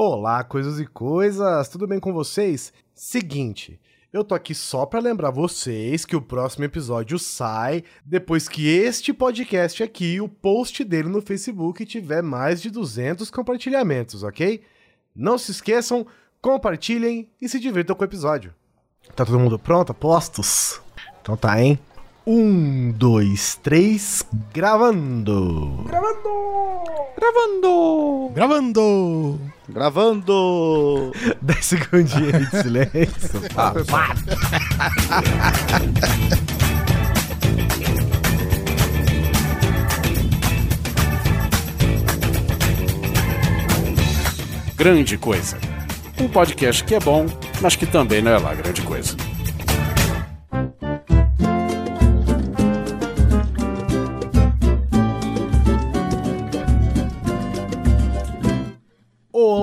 Olá, coisas e coisas, tudo bem com vocês? Seguinte, eu tô aqui só pra lembrar vocês que o próximo episódio sai depois que este podcast aqui, o post dele no Facebook, tiver mais de 200 compartilhamentos, ok? Não se esqueçam, compartilhem e se divirtam com o episódio. Tá todo mundo pronto? Postos? Então tá, hein? Um, dois, três, gravando! Gravando! Gravando! Gravando! 10 segundinhos de silêncio. Ah, Grande Coisa. Um podcast que é bom, mas que também não é lá grande coisa.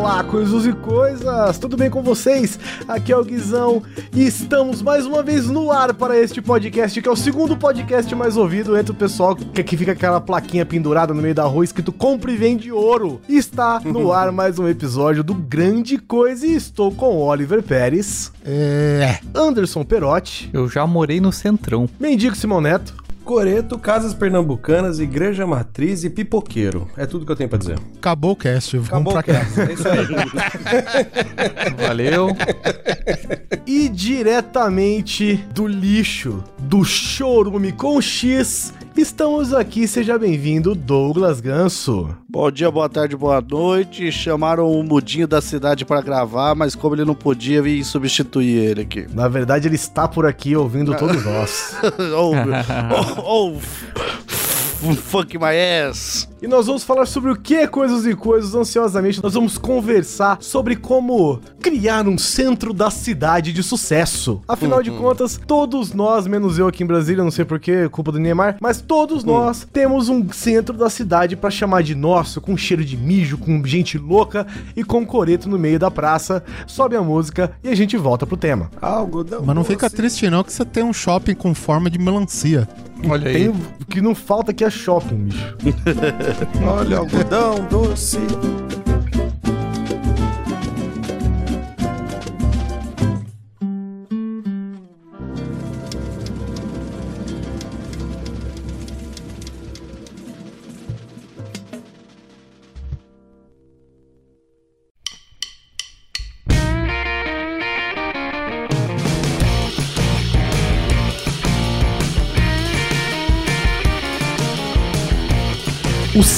Olá, coisas e coisas! Tudo bem com vocês? Aqui é o Guizão e estamos mais uma vez no ar para este podcast, que é o segundo podcast mais ouvido entre o pessoal que aqui fica aquela plaquinha pendurada no meio da rua escrito Compre e Vende Ouro. Está no ar mais um episódio do Grande Coisa e estou com Oliver Pérez. É. Anderson Perotti. Eu já morei no Centrão. Mendigo Simão Neto. Coreto, Casas Pernambucanas, Igreja Matriz e Pipoqueiro. É tudo que eu tenho pra dizer. Acabou o cast. Acabou o cast. É isso aí. Valeu. e diretamente do lixo, do chorume com X, Estamos aqui, seja bem-vindo, Douglas Ganso. Bom dia, boa tarde, boa noite. Chamaram o mudinho da cidade para gravar, mas como ele não podia, vim substituir ele aqui. Na verdade, ele está por aqui ouvindo todos nós. oh, oh, oh, fuck my ass. E nós vamos falar sobre o que coisas e coisas ansiosamente. Nós vamos conversar sobre como criar um centro da cidade de sucesso. Afinal de contas, todos nós, menos eu aqui em Brasília, não sei porquê, culpa do Neymar, mas todos nós temos um centro da cidade para chamar de nosso, com cheiro de mijo, com gente louca e com coreto no meio da praça. Sobe a música e a gente volta pro tema. Algodão Mas não fica triste não que você tem um shopping com forma de melancia. Olha aí. Tem, o que não falta aqui é shopping, bicho. Olha, algodão doce.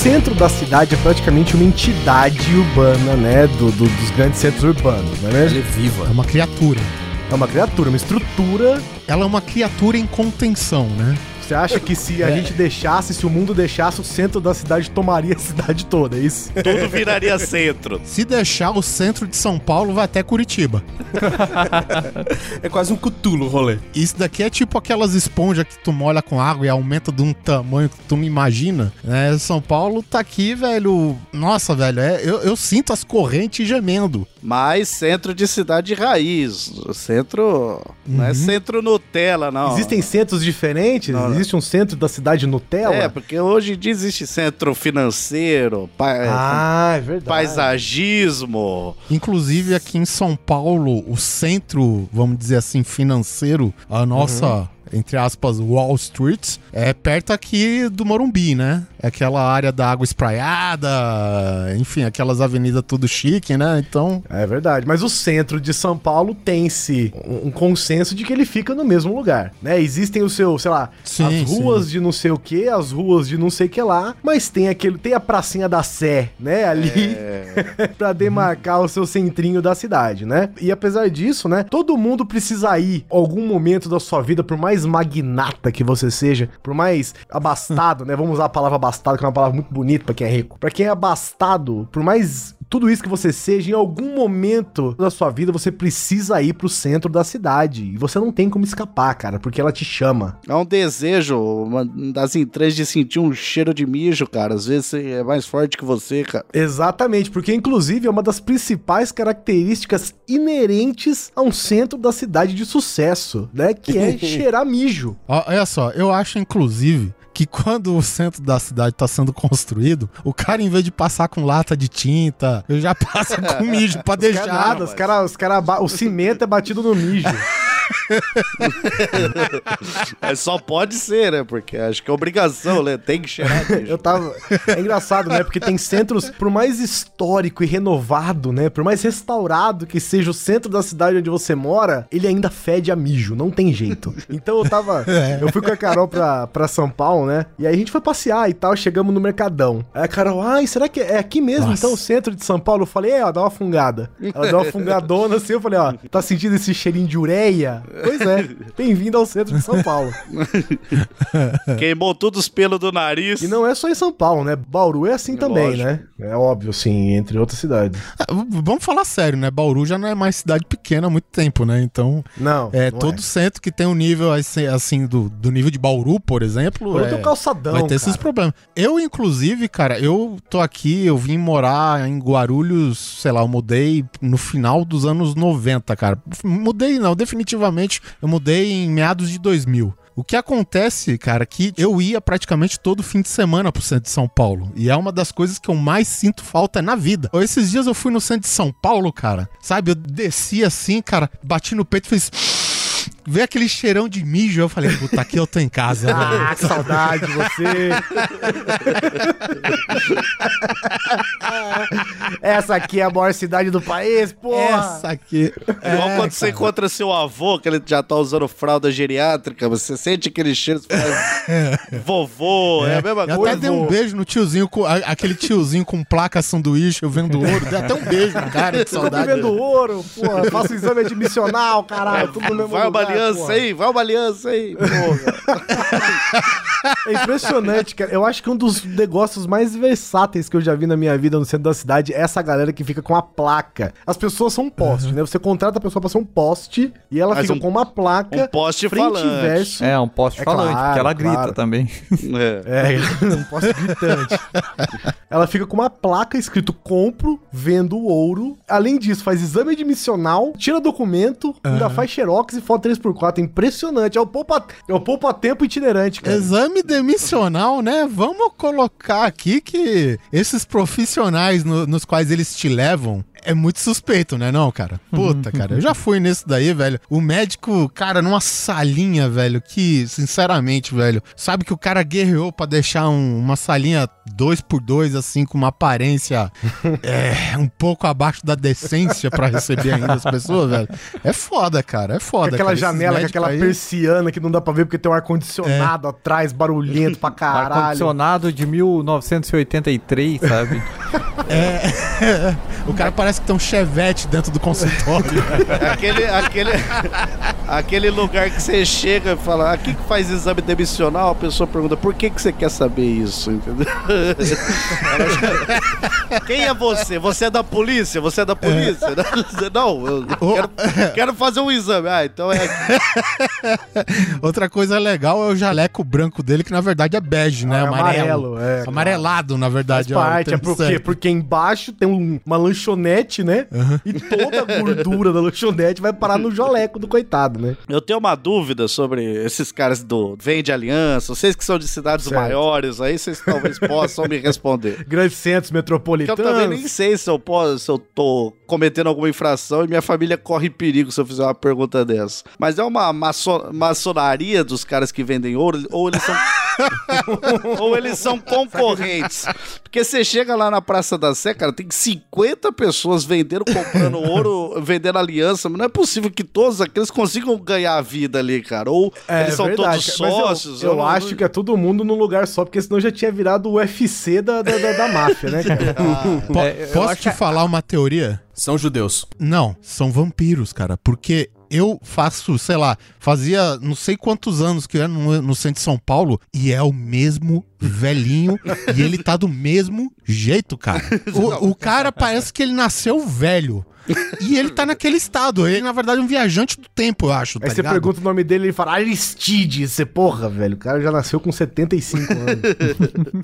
Centro da cidade é praticamente uma entidade urbana, né? Do, do dos grandes centros urbanos, não é mesmo? Ela é viva. É uma criatura. É uma criatura, uma estrutura. Ela é uma criatura em contenção, né? Você acha que se a é. gente deixasse, se o mundo deixasse, o centro da cidade tomaria a cidade toda, é isso? Tudo viraria centro. Se deixar, o centro de São Paulo vai até Curitiba. é quase um cutulo rolê. Isso daqui é tipo aquelas esponjas que tu molha com água e aumenta de um tamanho que tu não imagina. É, São Paulo tá aqui, velho. Nossa, velho, é, eu, eu sinto as correntes gemendo. Mas centro de cidade raiz. Centro. Uhum. Não é uhum. centro Nutella, não. Existem centros diferentes? Não, existe um centro da cidade Nutella? É, porque hoje em dia existe centro financeiro, pa ah, é verdade. paisagismo. Inclusive aqui em São Paulo, o centro, vamos dizer assim, financeiro, a nossa. Uhum entre aspas, Wall Street, é perto aqui do Morumbi, né? É aquela área da água espraiada, enfim, aquelas avenidas tudo chique, né? Então. É verdade. Mas o centro de São Paulo tem-se um, consenso de que ele fica no mesmo lugar, né? Existem o seu, sei lá, sim, as ruas sim. de não sei o que, as ruas de não sei o que lá, mas tem aquele, tem a pracinha da Sé, né? Ali, é... pra demarcar o seu centrinho da cidade, né? E apesar disso, né? Todo mundo precisa ir algum momento da sua vida, por mais mais magnata que você seja, por mais abastado, né? Vamos usar a palavra abastado, que é uma palavra muito bonita para quem é rico. Para quem é abastado, por mais tudo isso que você seja, em algum momento da sua vida você precisa ir pro centro da cidade. E você não tem como escapar, cara, porque ela te chama. É um desejo uma das entranhas de sentir um cheiro de mijo, cara. Às vezes é mais forte que você, cara. Exatamente, porque inclusive é uma das principais características inerentes a um centro da cidade de sucesso, né? Que é cheirar mijo. Olha só, eu acho inclusive que quando o centro da cidade tá sendo construído, o cara, em vez de passar com lata de tinta, ele já passa com mijo pra deixar. Nada, os cara, os cara, o cimento é batido no mijo. é, só pode ser, né? Porque acho que é obrigação, né? Tem que cheirar. Eu tava. É engraçado, né? Porque tem centros, por mais histórico e renovado, né? Por mais restaurado que seja o centro da cidade onde você mora, ele ainda fede a mijo, não tem jeito. Então eu tava. É. Eu fui com a Carol pra, pra São Paulo, né? E aí a gente foi passear e tal, chegamos no Mercadão. Aí a Carol, ai, será que é aqui mesmo, Nossa. então, o centro de São Paulo? Eu falei, é, ó, dá uma fungada. Ela deu uma fungadona assim, eu falei, ó, tá sentindo esse cheirinho de ureia? Pois é, bem-vindo ao centro de São Paulo. Queimou todos os pelos do nariz. E não é só em São Paulo, né? Bauru é assim também, Lógico. né? É óbvio, assim, entre outras cidades. Ah, vamos falar sério, né? Bauru já não é mais cidade pequena há muito tempo, né? Então. Não. É, não todo é. centro que tem um nível assim, assim do, do nível de Bauru, por exemplo. Bauru é, tem um calçadão. Vai ter cara. esses problemas. Eu, inclusive, cara, eu tô aqui, eu vim morar em Guarulhos, sei lá, eu mudei no final dos anos 90, cara. Mudei, não, definitivamente eu mudei em meados de 2000. O que acontece, cara, que eu ia praticamente todo fim de semana pro centro de São Paulo. E é uma das coisas que eu mais sinto falta na vida. Esses dias eu fui no centro de São Paulo, cara. Sabe, eu desci assim, cara, bati no peito e fiz Vê aquele cheirão de mijo, eu falei, puta, aqui eu tô em casa. ah, que saudade de você. Essa aqui é a maior cidade do país, pô. Essa aqui. É, Igual quando você encontra seu avô, que ele já tá usando fralda geriátrica, você sente aquele cheiro, você fala, vovô, é, é, a mesma eu coisa. até dei um beijo no tiozinho, com, aquele tiozinho com placa sanduíche, eu vendo ouro, dei até um beijo no cara, de saudade. Eu vendo ouro, pô, faço exame admissional, caralho, é, tudo no mesmo Vai lugar, aliança aí, vai uma aliança aí, É impressionante, cara. Eu acho que um dos negócios mais versáteis que eu já vi na minha vida no centro da cidade é essa galera que fica com a placa. As pessoas são um poste, uhum. né? Você contrata a pessoa pra ser um poste e ela Mas fica um, com uma placa. Um poste falante. Verso. É, um poste é falante, claro, porque ela grita também. É. é, um poste gritante. ela fica com uma placa escrito compro, vendo ouro. Além disso, faz exame admissional, tira documento, uhum. ainda faz xerox e foto 3 4x4 impressionante. É o poupa, é o poupa tempo itinerante, cara. Exame demissional, né? Vamos colocar aqui que esses profissionais no, nos quais eles te levam, é muito suspeito, né, não, cara? Puta, cara, eu já fui nisso daí, velho. O médico, cara, numa salinha, velho, que, sinceramente, velho, sabe que o cara guerreou pra deixar um, uma salinha 2 por 2 assim, com uma aparência é, um pouco abaixo da decência para receber ainda as pessoas, velho. É foda, cara, é foda. Com aquela cara. janela, com aquela aí... persiana que não dá pra ver porque tem um ar-condicionado é. atrás, barulhento pra caralho. Ar-condicionado de 1983, sabe? é, o cara parece que tem um chevette dentro do consultório. aquele, aquele, aquele lugar que você chega e fala, aqui que faz exame demissional, a pessoa pergunta, por que, que você quer saber isso? Entendeu? Quem é você? Você é da polícia? Você é da polícia? É. Não, eu quero, quero, fazer um exame. Ah, então é. Outra coisa legal é o jaleco branco dele, que na verdade é bege, né? Ah, amarelo. amarelo é, Amarelado, na verdade. Faz parte, é porque, porque embaixo tem um, uma lanchonete, né? Uhum. E toda a gordura da lanchonete vai parar no jaleco do coitado, né? Eu tenho uma dúvida sobre esses caras do Vende Aliança, vocês que são de cidades certo. maiores, aí vocês talvez possam me responder. Grandes centros metropolitanos. eu também nem sei se eu, posso, se eu tô cometendo alguma infração e minha família corre perigo se eu fizer uma pergunta dessa. Mas é uma maçon maçonaria dos caras que vendem ouro ou eles são. Ou eles são concorrentes. Porque você chega lá na Praça da Sé, cara, tem 50 pessoas vendendo, comprando ouro, vendendo aliança. Mas não é possível que todos aqueles consigam ganhar a vida ali, cara. Ou é, eles são verdade, todos sócios. eu, eu não... acho que é todo mundo num lugar só, porque senão já tinha virado o UFC da, da, da, da máfia, né, cara? Ah, é, posso te falar uma teoria? São judeus. Não, são vampiros, cara. Porque eu faço, sei lá, fazia não sei quantos anos que eu era no, no centro de São Paulo e é o mesmo velhinho e ele tá do mesmo jeito, cara. O, o cara parece que ele nasceu velho. E ele tá naquele estado. Ele, na verdade, é um viajante do tempo, eu acho. Tá Aí você pergunta o nome dele e ele fala Aristide. Você, porra, velho. O cara já nasceu com 75 anos.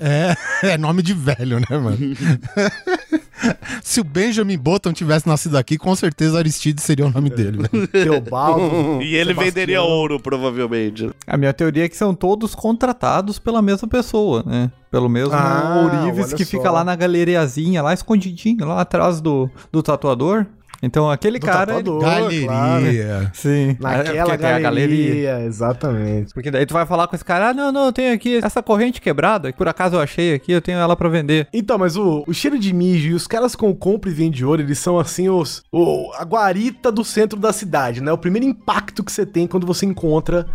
é, é nome de velho, né, mano? Se o Benjamin Button tivesse nascido aqui, com certeza Aristide seria o nome dele, velho. Teobaldo. E ele Sebastião. venderia ouro, provavelmente. A minha teoria é que são todos contratados pela mesma pessoa, né? Pelo mesmo Ah, ourives que só. fica lá na galeriazinha, lá escondidinho, lá atrás do, do tatuador. Então aquele Do cara. tatuador, Galeria. claro. Sim. É, Naquela porque tem galeria, exatamente. Porque daí tu vai falar com esse cara, ah, não, não, eu tenho aqui essa corrente quebrada, que por acaso eu achei aqui, eu tenho ela pra vender. Então, mas o, o cheiro de mijo e os caras com compra e vende ouro, eles são assim os o, a guarita do centro da cidade, né? O primeiro impacto que você tem quando você encontra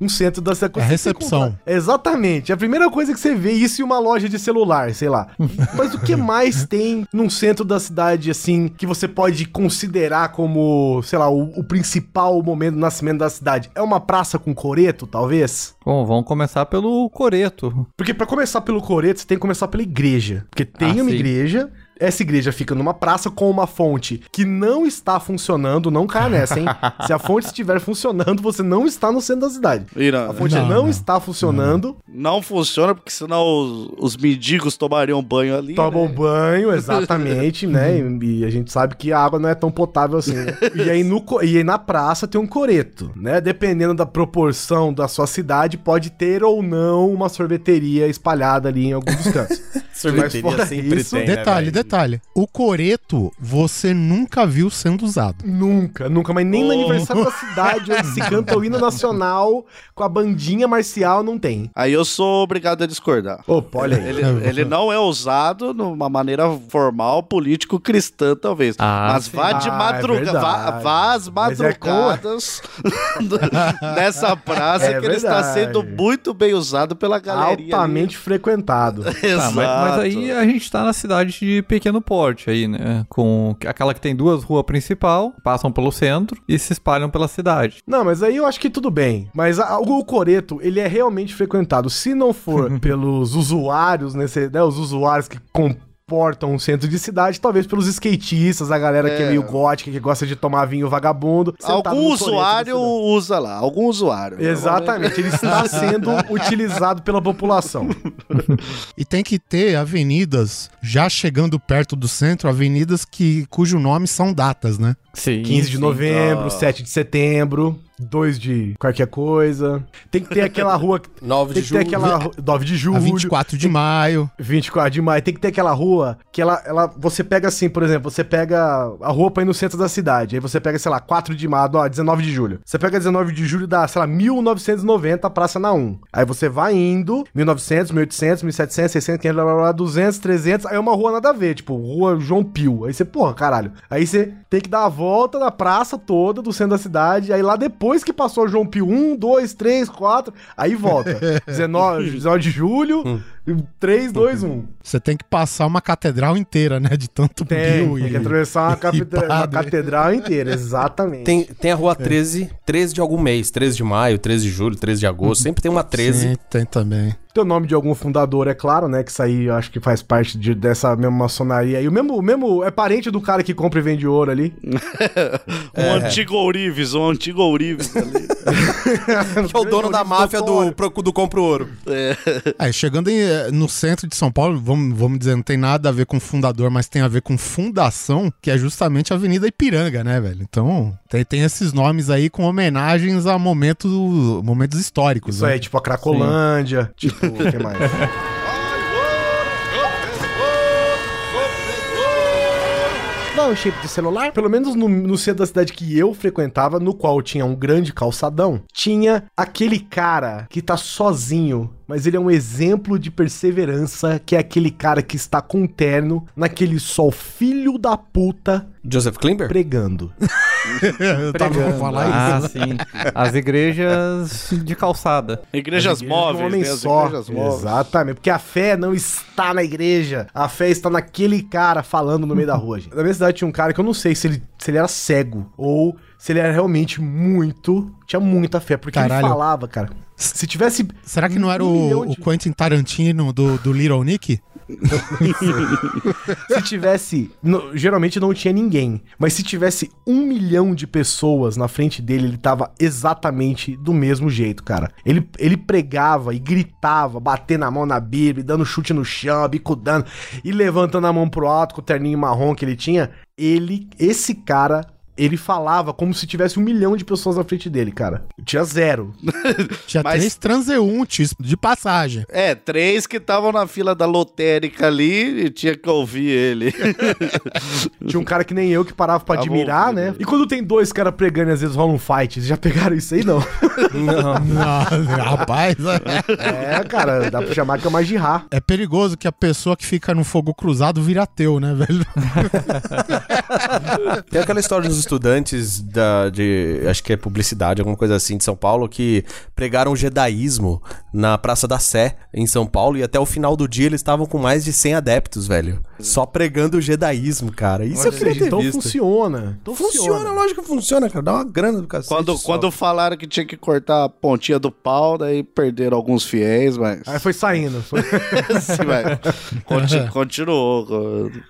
um centro da cidade. É a você recepção. encontra- Exatamente. É a primeira coisa que você vê isso e uma loja de celular, sei lá. mas o que mais tem num centro da cidade, assim, que você pode considerar como, sei lá, o, o principal momento do nascimento da cidade? É uma praça com coreto, talvez? Bom, vamos começar pelo Coreto. Porque pra começar pelo coreto, você tem que começar pela igreja. Porque tem Ah, uma sim. igreja, essa igreja fica numa praça com uma fonte que não está funcionando, não caia nessa, hein? Se a fonte estiver funcionando, você não está no centro da cidade. A não, fonte Não, não, não. está funcionando, não funciona, porque senão os, os mendigos tomariam banho ali. tomam né? banho, exatamente, né? E, e a gente sabe que a água não é tão potável assim. né? E aí, no, e aí na praça tem um coreto, né? Dependendo da proporção da sua cidade, pode ter ou não uma sorveteria espalhada ali em algum dos cantos. Sorveteria Mas fora sempre isso, tem, né, Detalhe, velho? detalhe. O coreto você nunca viu sendo usado. Nunca, nunca, mas nem no Oh. aniversário da cidade, onde se canta o hino nacional com a bandinha marcial, não tem. Aí eu sou obrigado a discordar. Opa, olha aí. Ele, ele não é usado numa maneira formal, político-cristã, talvez. Ah, Mas sim. vá de Ah, é madrugada. vá, verdade. vá às Mas é madrugadas nessa praça É que ele está verdade. sendo muito bem usado pela galeria. Altamente frequentado. ali. Tá, Exato. mas, mas aí a gente tá na cidade de pequeno porte aí, né? Com aquela que tem duas ruas principal, passam pelo centro e se espalham pela cidade. Não, mas aí eu acho que tudo bem. Mas a- o Coreto, ele é realmente frequentado. Se não for pelos usuários, nesse, né, os usuários que comportam um centro de cidade, talvez pelos skatistas, a galera que é É. meio gótica, que gosta de tomar vinho vagabundo. Algum usuário usa lá, algum usuário. Exatamente, ele está sendo utilizado pela população. E tem que ter avenidas, já chegando perto do centro, avenidas que, cujo nome são datas, né? Sim. 15 de novembro, Ah. 7 de setembro, 2 de qualquer coisa. Tem que ter aquela rua. 9 Tem de que ter julho. aquela. ru- 9 de julho. A 24 de maio. 24 de maio. Tem que ter aquela rua que ela, ela. Você pega assim, por exemplo, você pega a rua pra ir no centro da cidade. Aí você pega, sei lá, 4 de maio, ó, 19 de julho. Você pega 19 de julho e dá, sei lá, 1990, Praça na 1. Aí você vai indo, 1900, 1800, 1700, 600, 500, blá, blá, blá, 200, 300. Aí é uma rua nada a ver, tipo, rua João Pio. Aí você, porra, caralho. Aí você tem que dar a volta na praça toda do centro da cidade. Aí lá depois que passou o João Pio 1, 2, 3, 4, aí volta. 19, 19 de julho, 3, 2, 1. Você tem que passar uma catedral inteira, né? De tanto Tem, pio tem que atravessar uma, capita- uma catedral inteira, exatamente. Tem, tem a rua 13, 13 de algum mês, 13 de maio, 13 de julho, 13 de agosto, sempre tem uma 13. Sim, tem também. Tem o nome de algum fundador, é claro, né? Que isso aí eu acho que faz parte de- dessa mesma maçonaria. E o mesmo, o mesmo é parente do cara que compra e vende ouro ali. Um antigo ourives, um antigo ourives ali. Que é o dono da máfia do, do Compro Ouro. É, chegando em, eh, no centro de São Paulo, vamos, vamos dizer, não tem nada a ver com fundador, mas tem a ver com fundação, que é justamente a Avenida Ipiranga, né, velho? Então, tem, tem esses nomes aí com homenagens a momentos, momentos históricos. Isso né? aí, tipo a Cracolândia. Tipo, o que mais? Não, chip de celular? Pelo menos no, no centro da cidade que eu frequentava, no qual tinha um grande calçadão, tinha aquele cara que tá sozinho, mas ele é um exemplo de perseverança, que é aquele cara que está com terno naquele sol filho da puta Joseph Klimber? pregando. Eu tava pra falar Ah, isso. sim. As igrejas de calçada. Igrejas Igreja de um móveis, homem né? As só. igrejas móveis. Exatamente. Porque a fé não está na igreja. A fé está naquele cara falando no meio da rua, gente. Na minha cidade tinha um cara que eu não sei se ele se ele era cego ou se ele era realmente muito, tinha muita fé, porque Caralho. ele falava, cara. Se tivesse Será que não era um o, de- o Quentin Tarantino do, do Little Nick? Se tivesse. no- geralmente não tinha ninguém. Mas se tivesse um milhão de pessoas na frente dele, ele tava exatamente do mesmo jeito, cara. Ele, ele pregava e gritava, batendo a mão na Bíblia, dando chute no chão, bicudando e levantando a mão pro alto com o terninho marrom que ele tinha. Ele, esse cara. Ele falava como se tivesse um milhão de pessoas na frente dele, cara. Tinha zero. Tinha Mas- três transeuntes de passagem. É, três que estavam na fila da lotérica ali e tinha que ouvir ele. Tinha um cara que nem eu que parava pra admirar, ouvindo. né? E quando tem dois caras pregando e às vezes rola um fight, vocês já pegaram isso aí, não? Não, rapaz, É, cara, dá pra chamar que é uma jirra. é perigoso que a pessoa que fica no fogo cruzado vira ateu, né, velho? Tem aquela história dos estudantes da, de, acho que é publicidade, alguma coisa assim, de São Paulo, que pregaram o jedaísmo na Praça da Sé, em São Paulo, e até o final do dia eles estavam com mais de 100 adeptos, velho. Só pregando o jedaísmo, cara. Isso eu queria ter Então visto. funciona. Então Funciona, lógico que funciona, cara. Dá uma grana do cacete. Quando, só. quando falaram que tinha que cortar a pontinha do pau, daí perderam alguns fiéis, mas. Aí foi saindo. Foi... Sim, mas conti- continuou.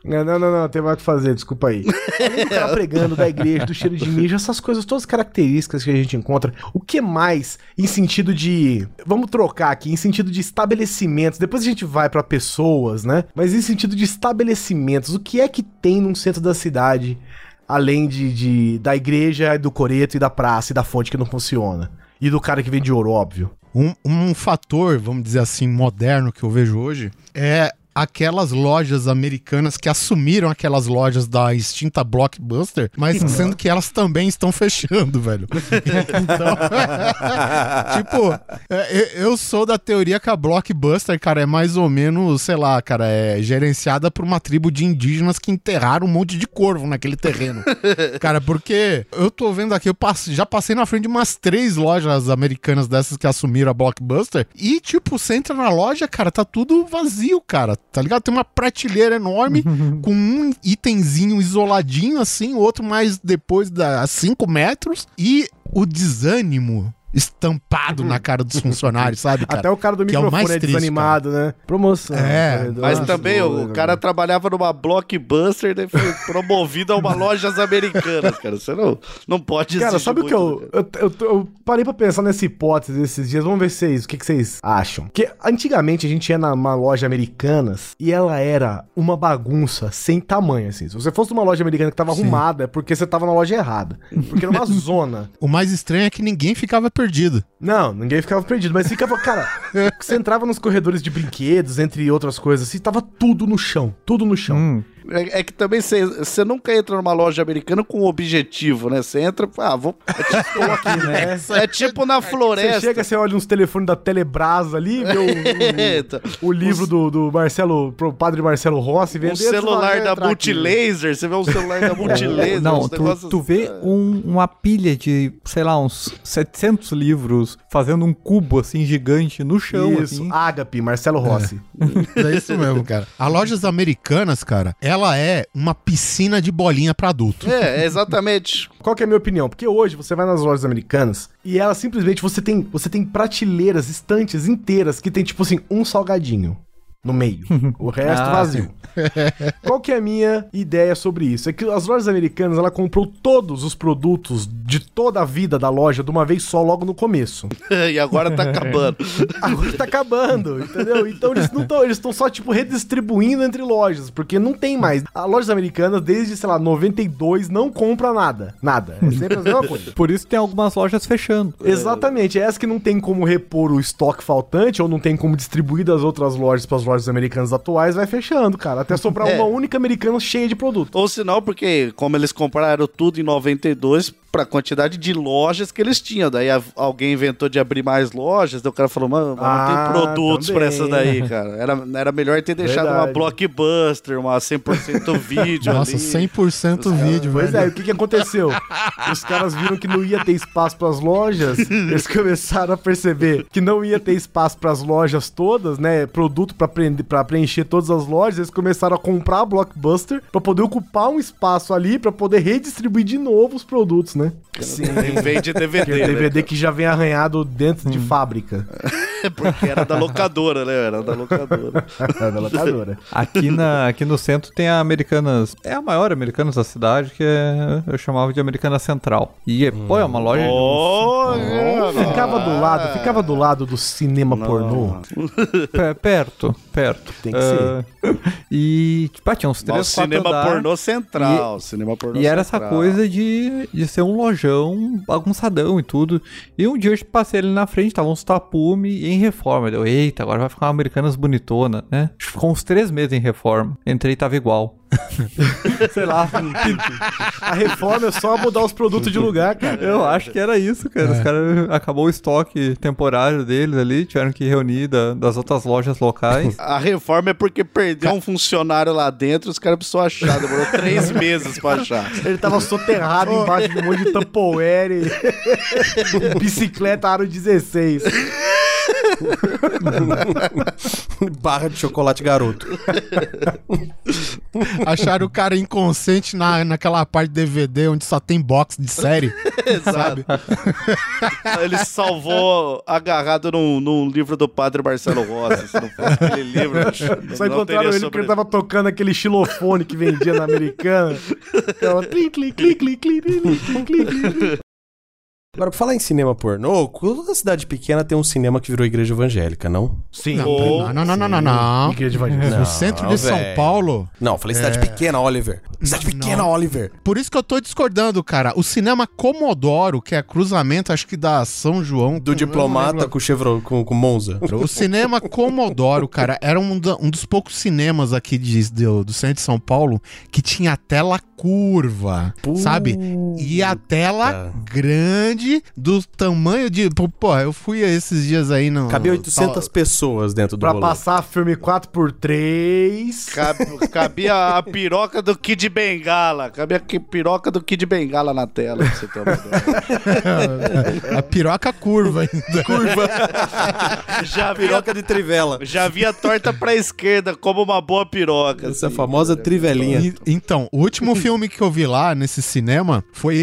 Não, não, não, não, tem mais o que fazer, desculpa aí. Do cara pregando da igreja, do cheiro de mijo, essas coisas, todas as características que a gente encontra. O que mais em sentido de. Vamos trocar aqui, em sentido de estabelecimentos. Depois a gente vai pra pessoas, né? Mas em sentido de estabelecimentos, o que é que tem num centro da cidade, além de, de- da igreja, do coreto e da praça e da fonte que não funciona? E do cara que vende ouro, óbvio. Um, um fator, vamos dizer assim, moderno que eu vejo hoje é aquelas lojas americanas que assumiram aquelas lojas da extinta Blockbuster, mas sendo que elas também estão fechando, velho. Então, tipo, é, eu sou da teoria que a Blockbuster, cara, é mais ou menos, sei lá, cara, é gerenciada por uma tribo de indígenas que enterraram um monte de corvo naquele terreno. Cara, porque eu tô vendo aqui, eu já passei na frente de umas três lojas americanas dessas que assumiram a Blockbuster. E, tipo, você entra na loja, cara, tá tudo vazio, cara. Tá ligado? Tem uma prateleira enorme com um itemzinho isoladinho, assim, outro mais depois da 5 metros. E o desânimo estampado na cara dos funcionários, sabe, cara? Até o cara do que é microfone mais é, triste, desanimado, né? Promoção. É, corredor, Mas também o cara trabalhava numa blockbuster e foi promovido a uma lojas americanas, cara. Você não, não pode Cara, sabe o que eu, né? eu, eu, eu parei pra pensar nessa hipótese esses dias. Vamos ver se vocês, o que, que vocês acham. Porque antigamente a gente ia numa loja americanas e ela era uma bagunça sem tamanho, assim. Se você fosse numa loja americana que tava arrumada, é porque você tava na loja errada. Porque era uma zona. O mais estranho é que ninguém ficava perdido. Não, ninguém ficava perdido, mas ficava, cara, você entrava nos corredores de brinquedos, entre outras coisas, assim, tava tudo no chão, tudo no chão. Hum. É, é que também você- você nunca entra numa loja americana com um objetivo, né? Você entra, ah, vou. Estou aqui, né? É tipo na Você floresta. chega, você olha uns telefones da Telebrasa ali, vê o, o- o livro do, do Marcelo, pro padre Marcelo Rossi Um vendendo. celular da Multilaser, você vê um celular da Multilaser. Não, tu, negócios- tu vê um- uma pilha de, sei lá, uns 700 livros fazendo um cubo assim gigante no chão, Isso, assim. Ágape, Marcelo Rossi. É isso mesmo, cara. As lojas americanas, cara, ela é uma piscina de bolinha pra adulto. É, exatamente. Qual que é a minha opinião? Porque hoje você vai nas lojas americanas e ela simplesmente você tem, você tem prateleiras, estantes inteiras que tem tipo assim um salgadinho no meio, o resto Ah, vazio. Qual que é a minha ideia sobre isso? É que as lojas americanas ela comprou todos os produtos de toda a vida da loja de uma vez só logo no começo. e agora tá acabando. Agora tá acabando, entendeu? Então eles não estão, eles estão só tipo redistribuindo entre lojas, porque não tem mais. As lojas americanas desde, sei lá, 92 não compra nada, nada. É sempre a mesma coisa. Por isso tem algumas lojas fechando. Exatamente, é essa que não tem como repor o estoque faltante ou não tem como distribuir das outras lojas para as lojas americanas atuais, vai fechando, cara, até sobrar É. uma única americana cheia de produto. Ou senão, porque como eles compraram tudo em 92, pra quantidade de lojas que eles tinham. Daí a- alguém inventou de abrir mais lojas, daí o cara falou, mano, não Ah, tem produtos também. pra essa daí, cara. Era, era melhor ter deixado uma Verdade. blockbuster, uma 100% vídeo Nossa, ali. 100% vídeo, Pois velho. é, o que, que aconteceu? Os caras viram que não ia ter espaço pras lojas, eles começaram a perceber que não ia ter espaço pras lojas todas, né? Produto pra, prender, pra preencher todas as lojas, eles começaram a comprar a Blockbuster pra poder ocupar um espaço ali pra poder redistribuir de novo os produtos, né? Sim. Vende DVD, Aquele né, DVD que já vem arranhado dentro de fábrica Porque era da locadora, né? Era da locadora. da locadora. Aqui, na, aqui no centro tem a Americanas. É a maior Americanas da cidade, que é, eu chamava de Americana Central. E, é, pô, é uma loja. de- Oh, Ficava do lado, ficava do lado do cinema pornô. Pe- perto, perto. Tem que Ah, E, tipo, ah, tinha uns três, o quatro cinema andar. pornô central. cinema pornô E era essa central. coisa de, de ser um lojão bagunçadão e tudo. E um dia eu passei ali na frente, tava uns tapume em reforma. Deu, eita, agora vai ficar uma Americanas bonitona, né? Acho que Ficou uns três meses em reforma. Entrei e tava igual. Sei lá. A reforma é só mudar os produtos de lugar, cara. Eu acho que era isso, cara. Os caras acabou o estoque temporário deles ali, tiveram que reunir da- das outras lojas locais. A reforma é porque perdeu um funcionário lá dentro, os caras precisam achar. Demorou três meses pra achar. Ele tava soterrado embaixo de um monte de Tupperware e bicicleta aro 16. Barra de chocolate garoto. Acharam o cara inconsciente na, naquela parte DVD onde só tem box de série. sabe? Ele salvou agarrado num, num livro do padre Marcelo Rossi. Se não fosse aquele livro, Só encontraram ele porque ele tava tocando aquele xilofone que vendia na americana. Clim, clim, clim, clim, clim, clim, clim, clim. Agora, pra falar em cinema pornô, toda cidade pequena tem um cinema que virou igreja evangélica, não? Sim. Não, não, não, não, não, não. Igreja evangélica. No centro de São velho. Paulo, Não, eu falei cidade pequena, Oliver. Cidade Não, pequena, não. Oliver. Por isso que eu tô discordando, cara. O cinema Comodoro, que é cruzamento, acho que da São João. Do com- diplomata não com Chevrolet, com, com Monza. O cinema Comodoro, cara, era um, da- um dos poucos cinemas aqui de- do, do centro de São Paulo que tinha tela curva, sabe? E a tela grande do tamanho de. Pô, eu fui esses dias aí no. Cabia 800 pessoas dentro do Pra rolê. passar filme 4x3. Cab- Cabia a piroca do Kid Bengala. Cabia a piroca do Kid Bengala na tela. Pra você ter uma ideia. A piroca curva ainda. Curva. já, Piroca de trivela. já via torta pra esquerda, como uma boa piroca. Essa assim. famosa trivelinha. E- então, o último filme que eu vi lá nesse cinema foi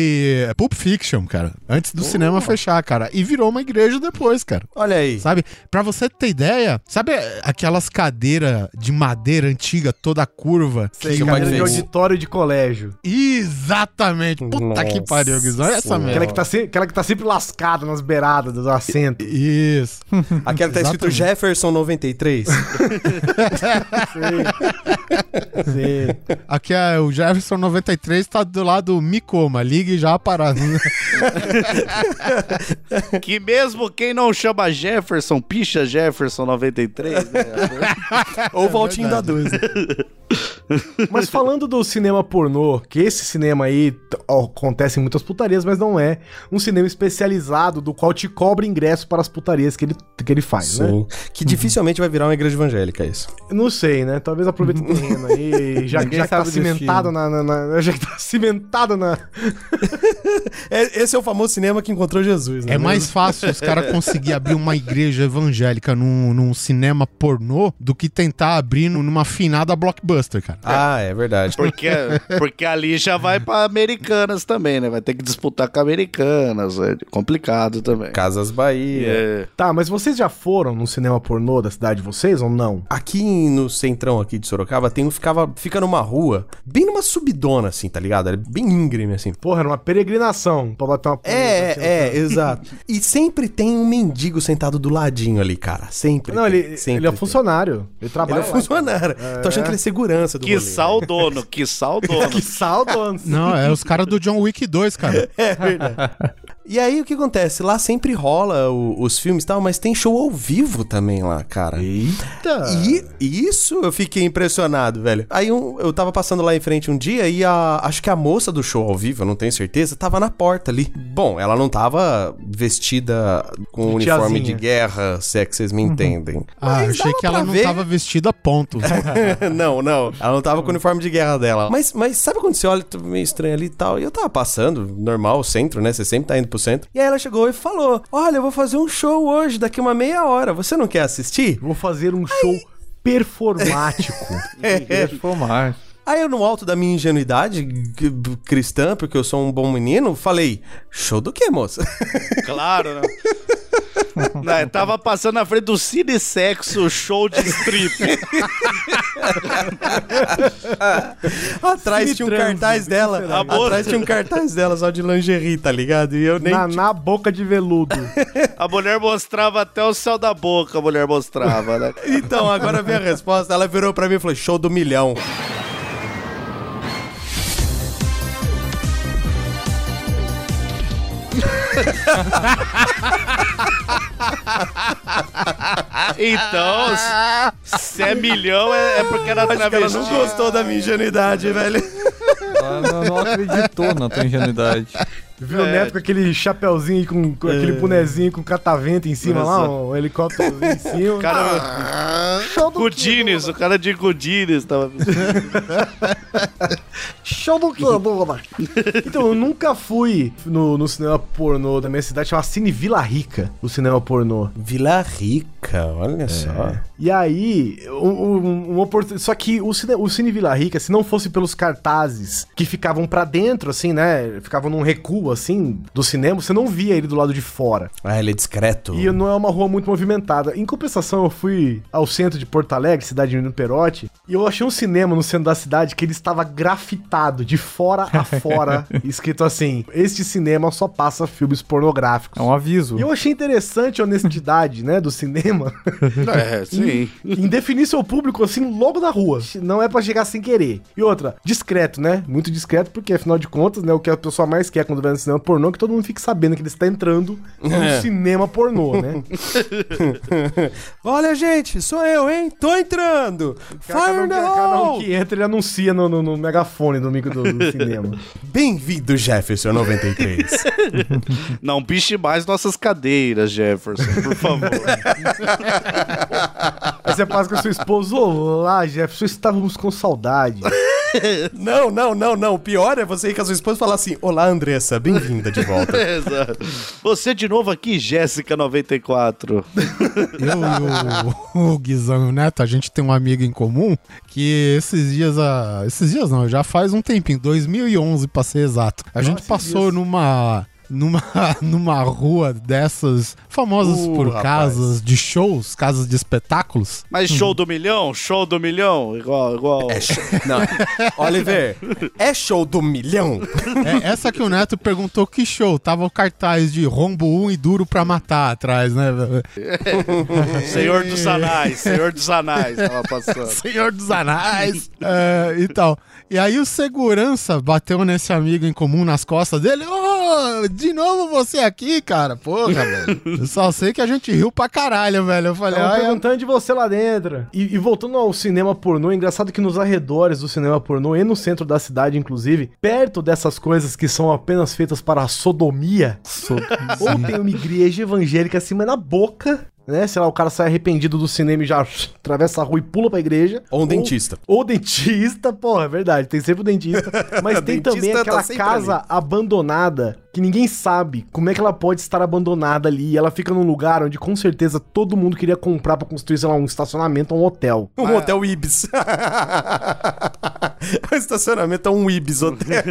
Pulp Fiction, cara. Antes do cinema fechar, cara. E virou uma igreja depois, cara. Olha aí. Sabe? Pra você ter ideia, sabe aquelas cadeiras de madeira antiga, toda curva? Sei, que Mike de auditório de colégio. Exatamente. Puta que Nossa pariu, Guizão. Olha essa merda. Aquela que, tá se- aquela que tá sempre lascada nas beiradas do assento. Isso. Aquela que tá escrito. Jefferson 93. Sim. Aqui é o Jefferson 93, tá do lado do Micoma. Ligue já para. Que mesmo quem não chama Jefferson, picha Jefferson 93, né? Ou Valtinho da 12. Mas falando do cinema pornô, que esse cinema aí ó, acontece em muitas putarias, mas não é um cinema especializado do qual te cobra ingresso para as putarias que ele, que ele faz, né? Sim. Que dificilmente vai virar uma igreja evangélica, isso. Não sei, né? Talvez aproveite o terreno aí, já, já que tá cimentado na, na- na- Já que tá cimentado na. É- esse é o famoso cinema que encontrou Jesus, né? É mais fácil os caras conseguir abrir uma igreja evangélica num, num cinema pornô do que tentar abrir numa finada blockbuster, cara. Ah, é verdade. Porque, porque ali já vai pra Americanas também, né? Vai ter que disputar com Americanas. É complicado também. Casas Bahia. É. Tá, mas vocês já foram no cinema pornô da cidade de vocês ou não? Aqui no centrão aqui de Sorocaba tem um ficava fica numa rua, bem numa subidona assim, tá ligado? É bem íngreme assim. Porra, era uma peregrinação pra bater uma punheta, assim, É, é, exato. E sempre tem um mendigo sentado do ladinho ali, cara. Sempre. Não, tem, ele, sempre ele é tem. funcionário. Ele Ele trabalha é lá. funcionário. Tô achando que ele é segurança do Que rolê, sal dono, que sal dono. Que saldo, Não, é os caras do John Wick 2, cara. E aí o que acontece? Lá sempre rola o- os filmes e tal, mas tem show ao vivo também lá, cara. Eita! E isso eu fiquei impressionado, velho. Aí um- eu tava passando lá em frente um dia e a. Acho que a moça do show ao vivo, eu não tenho certeza, tava na porta ali. Bom, ela não tava vestida com De uniforme de guerra, se é que vocês me entendem. Ah, eu achei que ela não ver. tava vestida, ponto. não, não. Ela não tava com o uniforme de guerra dela. Mas, mas sabe quando você olha meio estranho ali e tal? E eu tava passando, normal, centro, né? Você sempre tá indo pro centro. E aí ela chegou e falou: Olha, eu vou fazer um show hoje, daqui uma meia hora. Você não quer assistir? Vou fazer um show performático. Formar. Aí eu, no alto da minha ingenuidade cristã, porque eu sou um bom menino, falei: Show do quê, moça? Claro, né? Não, eu tava passando na frente do Cine Sexo show de strip. Atrás tinha um cartaz dela. Atrás tinha um cartaz dela só de lingerie, tá ligado? E eu nem. na, na boca de veludo. A mulher mostrava até o céu da boca, a mulher mostrava, né? Então, agora vem a resposta. Ela virou pra mim e falou: Show do milhão. Então, se é milhão, é, é porque era Acho que ela travesti. não gostou da minha ingenuidade, velho. Ela não, não acreditou na tua ingenuidade. Viu o É. Neto com aquele chapéuzinho, com, com aquele bonezinho com catavento em cima lá, um helicóptero em cima. Cara, show do Gudines, o cara de Gudines tava. Show do que, Dona? Então, eu nunca fui no, no cinema pornô da minha cidade, chama Cine Vila Rica, o cinema pornô. Vila Rica, olha só. E aí, um, um, só que o cine, o cine Vila Rica, se não fosse pelos cartazes que ficavam pra dentro, assim, né? Ficavam num recuo, assim, do cinema, você não via ele do lado de fora. Ah, ele é discreto. E não é uma rua muito movimentada. Em compensação, eu fui ao centro de Porto Alegre, cidade de Menino Perotti, e eu achei um cinema no centro da cidade que ele estava grafitado de fora a fora, escrito assim: Este cinema só passa filmes pornográficos. É um aviso. E eu achei interessante a honestidade, né, do cinema É, sim. em definir seu público assim logo na rua. Não é pra chegar sem querer. E outra, discreto, né? Muito discreto, porque afinal de contas, né, o que a pessoa mais quer quando vai no cinema pornô é que todo mundo fique sabendo que ele está entrando no É. cinema pornô, né? Olha, gente, sou eu, hein? Tô entrando! Fire in the Cada um que entra, ele anuncia no, no- no megafone do micro do, do cinema. Bem-vindo, Jefferson 93. Não piche mais nossas cadeiras, Jefferson, por favor. Aí você passa com a sua esposa, olá, Jefferson, estávamos com saudade. não, não, não, não. O pior é você ir com a sua esposa e falar assim: Olá, Andressa, bem-vinda de volta. Exato. Você de novo aqui, Jéssica94. Eu e o, o Guizão e o Neto, a gente tem um amigo em comum que esses dias, a, esses dias não, já faz um tempinho, 2011 pra ser exato. A gente passou numa numa numa rua dessas famosas Uh, por rapaz. casas de shows, casas de espetáculos. Mas show do milhão? Show do milhão? Igual, igual. É show... Não, Oliver, é show do milhão? É, essa que o Neto perguntou que show, tava o cartaz de rombo 1 e duro pra matar atrás, né? Senhor dos Anais, Senhor dos Anais, tava passando. Senhor dos Anais é, e tal. E aí o segurança bateu nesse amigo em comum nas costas dele. Ô, de novo você aqui, cara? Porra, velho. Eu só sei que a gente riu pra caralho, velho. Eu falei, ai, perguntando de você lá dentro. E, e voltando ao cinema pornô, é engraçado que nos arredores do cinema pornô e no centro da cidade, inclusive, perto dessas coisas que são apenas feitas para a sodomia, ou tem uma igreja evangélica mas na boca, né? Sei lá, o cara sai arrependido do cinema e já atravessa a rua e pula pra igreja. Ou um dentista. Ou dentista, porra, é verdade, tem sempre o dentista. Mas tem Dentista também tá aquela sempre casa abandonada que ninguém sabe como é que ela pode estar abandonada ali. E ela fica num lugar onde com certeza todo mundo queria comprar pra construir, sei lá, um estacionamento ou um hotel. Um hotel Ibis. o estacionamento é um Ibis hotel.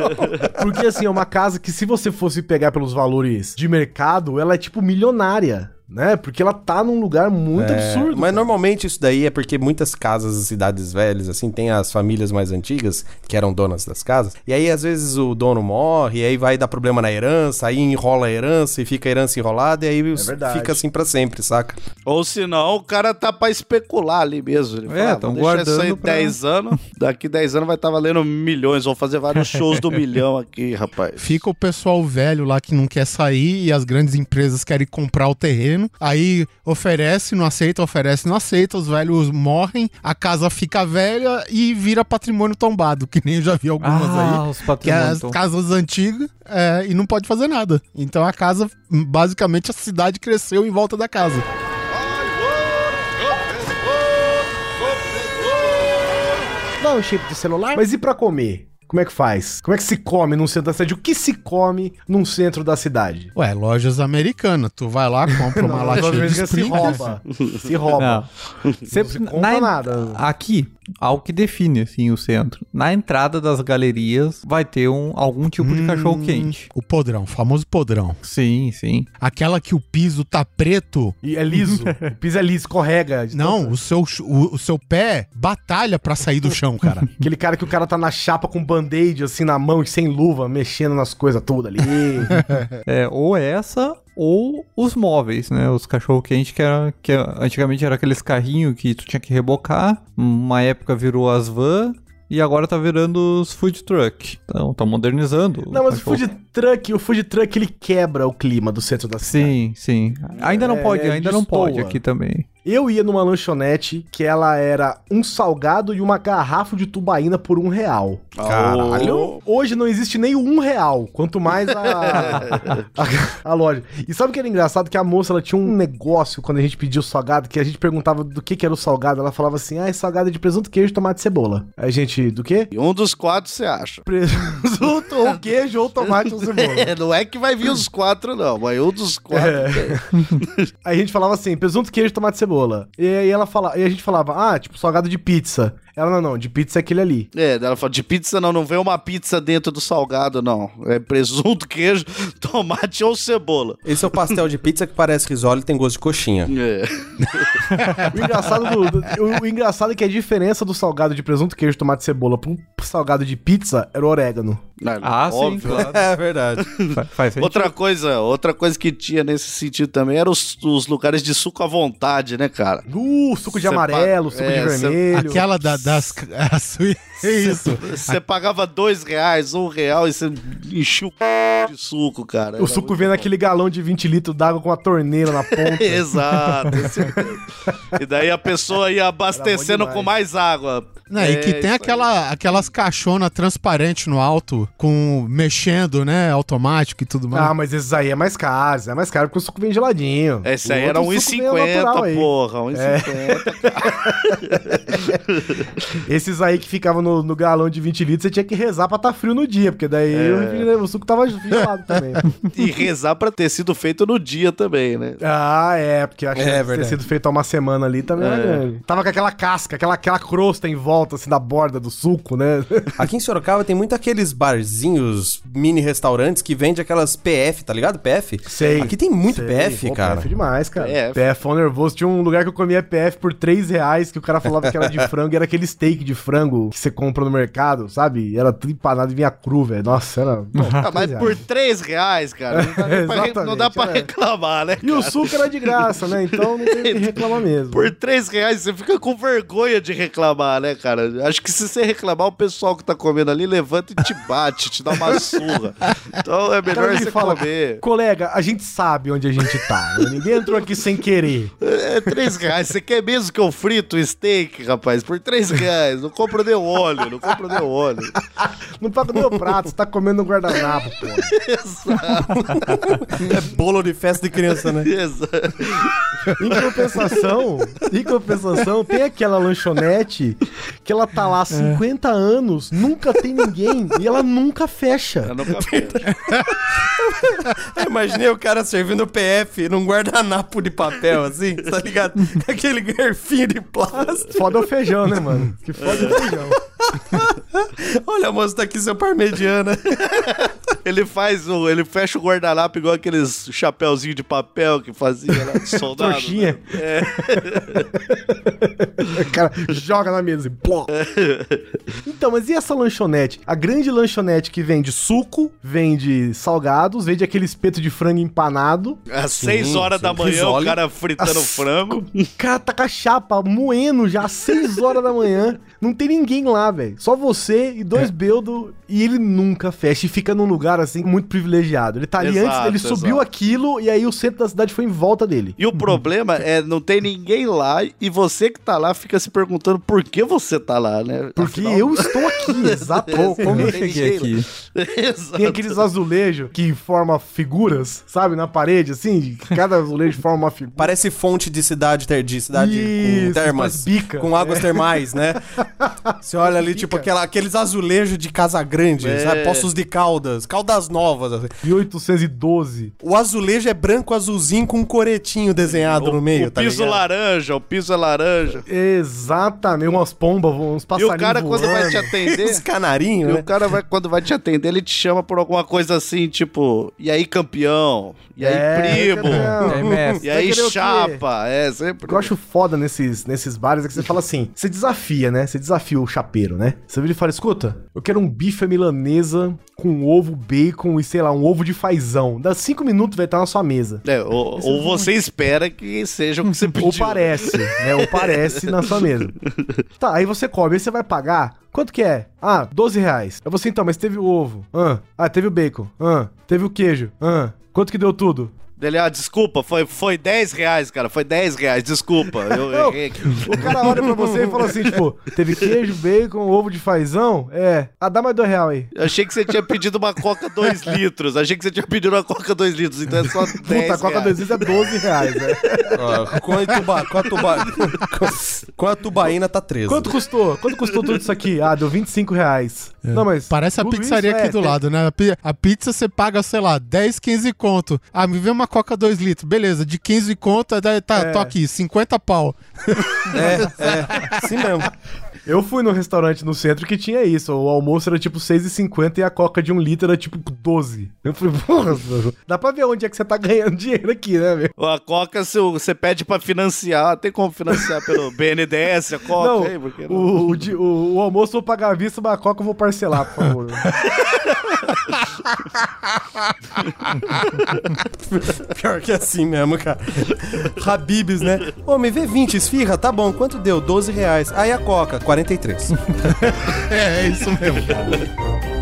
Porque assim, é uma casa que se você fosse pegar pelos valores de mercado, ela é tipo milionária. Né? Porque ela tá num lugar muito É, absurdo. Mas cara. normalmente isso daí é porque muitas casas, cidades velhas, assim, tem as famílias mais antigas que eram donas das casas. E aí, às vezes, o dono morre, e aí vai dar problema na herança, aí enrola a herança e fica a herança enrolada, e aí os- verdade. fica assim pra sempre, saca? Ou senão o cara tá pra especular ali mesmo. Ele É, "Ah, tão vou deixar isso aí guardando pra- 10 anos, daqui 10 anos vai estar valendo milhões. Vou fazer vários shows do milhão aqui, rapaz. Fica o pessoal velho lá que não quer sair e as grandes empresas querem comprar o terreno. Aí oferece, não aceita, oferece, não aceita. Os velhos morrem, a casa fica velha e vira patrimônio tombado, que nem eu já vi algumas Ah, aí. os Que é as casas antigas é, e não pode fazer nada. Então a casa, basicamente, a cidade cresceu em volta da casa. Dá um chip de celular. Mas e pra comer? Como é que faz? Como é que se come num centro da cidade? O que se come num centro da cidade? Ué, lojas americanas. Tu vai lá, compra uma latinha de se Springs. rouba. Se rouba. Não. Sempre, se compra na nada. Aqui, algo que define assim o centro. Na entrada das galerias vai ter um, algum tipo Hum. de cachorro quente. O podrão, o famoso podrão. Sim, sim. Aquela que o piso tá preto E é liso. o piso é liso, escorrega. de Não, o seu, o, o seu pé batalha pra sair do chão, cara. Aquele cara que o cara tá na chapa com band-aid assim na mão e sem luva, mexendo nas coisas todas ali. É, ou essa, ou os móveis, né? Os cachorro-quente que, era, que antigamente era aqueles carrinhos que tu tinha que rebocar. Uma época virou as van. E agora tá virando os food truck. Então, tá modernizando. Não, mas o cachorro. food truck, o food truck ele quebra o clima do centro da cidade. Sim, sim. Ainda não É, pode, ainda não pode aqui também. Eu ia numa lanchonete que ela era um salgado e uma garrafa de tubaína por um real. Caralho. Hoje não existe nem um real, quanto mais a, a, a loja. E sabe o que era engraçado? Que a moça ela tinha um negócio quando a gente pediu o salgado, que a gente perguntava do que, que era o salgado. Ela falava assim: ah, é salgado de presunto, queijo, tomate e cebola. Aí a gente, do quê? E um dos quatro você acha. Presunto ou queijo ou tomate ou cebola. É, não é que vai vir os quatro, não, mas um dos quatro. É. Aí a gente falava assim, presunto, queijo, tomate e cebola. E aí ela fala, e a gente falava, ah, tipo, salgado de pizza. Ela, não, não, de pizza é aquele ali. É, ela falou, de pizza não, não vem uma pizza dentro do salgado, não. É presunto, queijo, tomate ou cebola. Esse é o pastel de pizza que parece risole e tem gosto de coxinha. É. O engraçado, do, do- o, o engraçado é que a diferença do salgado de presunto, queijo, tomate e cebola pro salgado de pizza era o orégano. Não, Ah, sim, óbvio. claro. É verdade. Fa- Faz sentido. Outra coisa, outra coisa que tinha nesse sentido também eram os, os lugares de suco à vontade, né, cara? Uh, suco de Cê amarelo, pa- suco é, de vermelho. Aquela da, a sui- É isso. Você pagava dois reais, um real e você enchia o c... de suco, cara. O Era suco muito vem bom. naquele galão de 20 litros d'água com a torneira na ponta. Exato. e daí a pessoa ia abastecendo com mais água. Né, e que É, tem aquela, aquelas caixonas transparentes no alto, com mexendo, né? Automático e tudo mais. Ah, mas esses aí é mais caro, esse é mais caro porque o suco vem geladinho. Esse O aí era outro suco vem natural 1,50, aí. porra. 1,50. Esses aí que ficavam no, no galão de 20 litros, você tinha que rezar pra tá frio no dia, porque daí o, refrigerante- o suco tava gelado também. e rezar pra ter sido feito no dia também, né? Ah, é, porque acho É que ter sido feito há uma semana ali também era grande. Tava com aquela casca, aquela, aquela crosta em volta, assim, da borda do suco, né? Aqui em Sorocaba tem muito aqueles barzinhos, mini restaurantes que vende aquelas PF, tá ligado? PF? Sei. Aqui tem muito Sei. PF, Pô, cara. PF demais, cara. PF. PF é nervoso. Tinha um lugar que eu comia PF por 3 reais, que o cara falava que era de frango, e era aquele steak de frango que você compra no mercado, sabe? E Era tudo empanado e vinha cru, velho. Nossa, era... Ah, mas 3 reais. por 3 reais, cara, não dá, pra, re- não dá Exatamente, pra é. reclamar, né? E o suco era de graça, né? Então não tem o que reclamar mesmo. Por 3 reais você fica com vergonha de reclamar, né, cara? Acho que se você reclamar, o pessoal que tá comendo ali levanta e te bate, te dá uma surra. Então é cara melhor me você fala, comer. colega, a gente sabe onde a gente tá. né? Ninguém entrou aqui sem querer. É 3 reais. Você quer mesmo que eu frito o steak, rapaz? Por 3 reais. Não compra nem o óleo, não compra nem o óleo. Não paga o meu prato, você tá comendo um guardanapo, pô. É bolo de festa de criança, né? Exato. Em compensação, em compensação, tem aquela lanchonete que ela tá lá há 50 anos, nunca tem ninguém e ela nunca fecha. Eu nunca. Eu imaginei o cara servindo PF num guardanapo de papel, assim, tá ligado? Aquele garfinho de plástico. Foda o feijão, né, mano? Que foda o feijão. Olha, moço, tá aqui seu parmegiana. ele faz o. Ele fecha o guardanapo igual aqueles chapéuzinho de papel que fazia lá de soldado. Trouxinha. né? É. O cara joga na mesa e pló. Então, mas e essa lanchonete? A grande lanchonete que vende suco, vende salgados, vende aquele espeto de frango empanado. Às 6 horas da manhã, Risole. o cara fritando As- frango. O cara tá com a chapa moendo já às 6 horas da manhã. Não tem ninguém lá, velho. Só você e dois beldo. E ele nunca fecha e fica num lugar assim muito privilegiado. Ele tá ali Exato, antes, ele subiu exato. aquilo e aí o centro da cidade foi em volta dele. E o problema é não tem ninguém lá e você que tá lá fica se perguntando por que você tá lá, né? Porque Afinal- eu estou aqui, exatamente. Como eu cheguei aqui? Exato. Tem aqueles azulejos que formam figuras, sabe, na parede, assim. Cada azulejo forma uma figura. Parece fonte de cidade, de cidade com Isso, termas. faz bica. Com águas termais, né? Você olha ali, tipo, aquela, aqueles azulejos de Casa Grande, É. sabe? Poços de Caldas, Caldas Novas. assim. 1812. O azulejo é branco azulzinho com um coretinho desenhado no meio, o tá piso ligado? laranja, o piso é laranja. Exatamente, umas pombas, uns E passarinhos o cara, quando vai voando. te atender. Os canarinhos, E né? o cara vai, quando vai te atender, ele te chama por alguma coisa assim, tipo, e aí campeão? E aí É, primo? E aí, mestre? E aí o chapa? É, sempre. O que eu acho foda nesses, nesses bares é que você fala assim: você desafia, né? Você desafia o chapeiro, né? Você vira e fala: escuta, eu quero um bife milanesa com ovo, bacon e sei lá, um ovo de fazão. Dá cinco minutos, vai estar na sua mesa. É, ou, ou você espera que seja o que você pediu. Ou parece, né? Ou parece na sua mesa. Tá, aí você come, aí você vai pagar. Quanto que é? Ah, 12 reais. Aí você então, mas teve o ovo. Ah, ah teve o bacon. Ah, teve o queijo. Ah, quanto que deu tudo? Ele, ah, desculpa, foi, foi 10 reais, cara. Foi 10 reais, desculpa. Eu Não, errei. O cara olha pra você e fala assim, tipo, teve queijo, bacon, ovo de fazão? É. Ah, dá mais dois reais aí. Eu achei que você tinha pedido uma Coca 2 litros. Achei que você tinha pedido uma Coca 2 litros, então é só 10 Puta, a Coca reais. 2 litros é 12 reais, né? Ó, com, a tuba, com, a tuba, com a tubaína tá 13. Quanto custou? Quanto custou tudo isso aqui? Ah, deu 25 reais. Não, mas... Parece a pizzaria aqui é- do lado, né? A pi- A pizza você paga, sei lá, 10, 15 conto. Ah, me vê uma coca 2 litros. Beleza, de 15 conto, daí tá, É. tô aqui, 50 pau. É, é, assim mesmo. Eu fui num restaurante no centro que tinha isso. O almoço era tipo 6,50 e a coca de um litro era tipo 12. Eu falei, porra, dá pra ver onde é que você tá ganhando dinheiro aqui, né, meu? A Coca, se você pede pra financiar, tem como financiar pelo BNDES, a Coca Não, aí, porque não? o, o, o- o almoço eu vou pagar à vista, mas a coca eu vou parcelar, por favor. Pior que assim mesmo, cara. Habibs, né? Ô, me vê 20 esfirra, tá bom. Quanto deu? 12 reais. Aí a Coca, 43. É, é isso mesmo.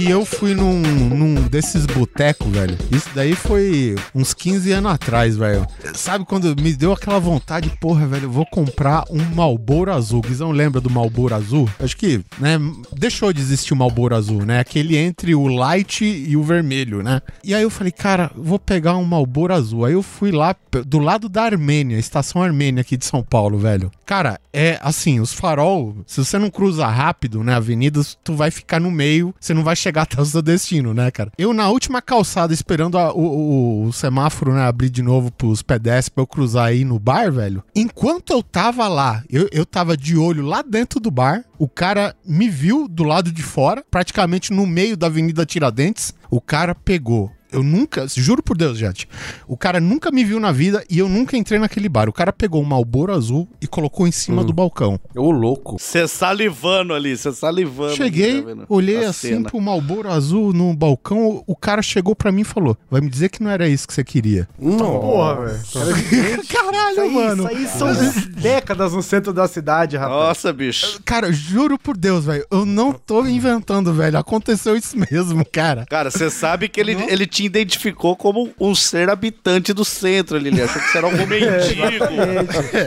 E eu fui num, num desses botecos, velho. Isso daí foi uns 15 anos atrás, velho. Sabe quando me deu aquela vontade, porra, velho, eu vou comprar um Malboro Azul. Guizão lembra do Malboro Azul? Acho que, né, deixou de existir o Malboro Azul, né? Aquele entre o light e o vermelho, né? E aí eu falei, cara, vou pegar um Malboro Azul. Aí eu fui lá do lado da Armênia, estação Armênia aqui de São Paulo, velho. Cara, é assim, os farol, se você não cruza rápido, né, avenidas, tu vai ficar no meio, você não vai chegar até o seu destino, né, cara? Eu na última calçada, esperando a- o, o- o semáforo, né, abrir de novo pros pedestres pra eu cruzar aí no bar, velho. Enquanto eu tava lá, eu, eu tava de olho lá dentro do bar, o cara me viu do lado de fora, praticamente no meio da Avenida Tiradentes, o cara pegou eu nunca, juro por Deus, gente. O cara nunca me viu na vida e eu nunca entrei naquele bar. O cara pegou um Malboro azul e colocou em cima do balcão. Ô, louco. Você salivando ali, você salivando. Cheguei, tá olhei A assim cena. pro Malboro azul no balcão. O cara chegou pra mim e falou: Vai me dizer que não era isso que você queria. Não. Porra, velho. Caralho, Isso aí, mano. isso aí são décadas no centro da cidade, rapaz. Nossa, bicho. Cara, juro por Deus, velho. Eu não tô inventando, velho. Aconteceu isso mesmo, cara. Cara, você sabe que ele, ele te identificou como um ser habitante do centro ali. Ele achou que você era algum mendigo,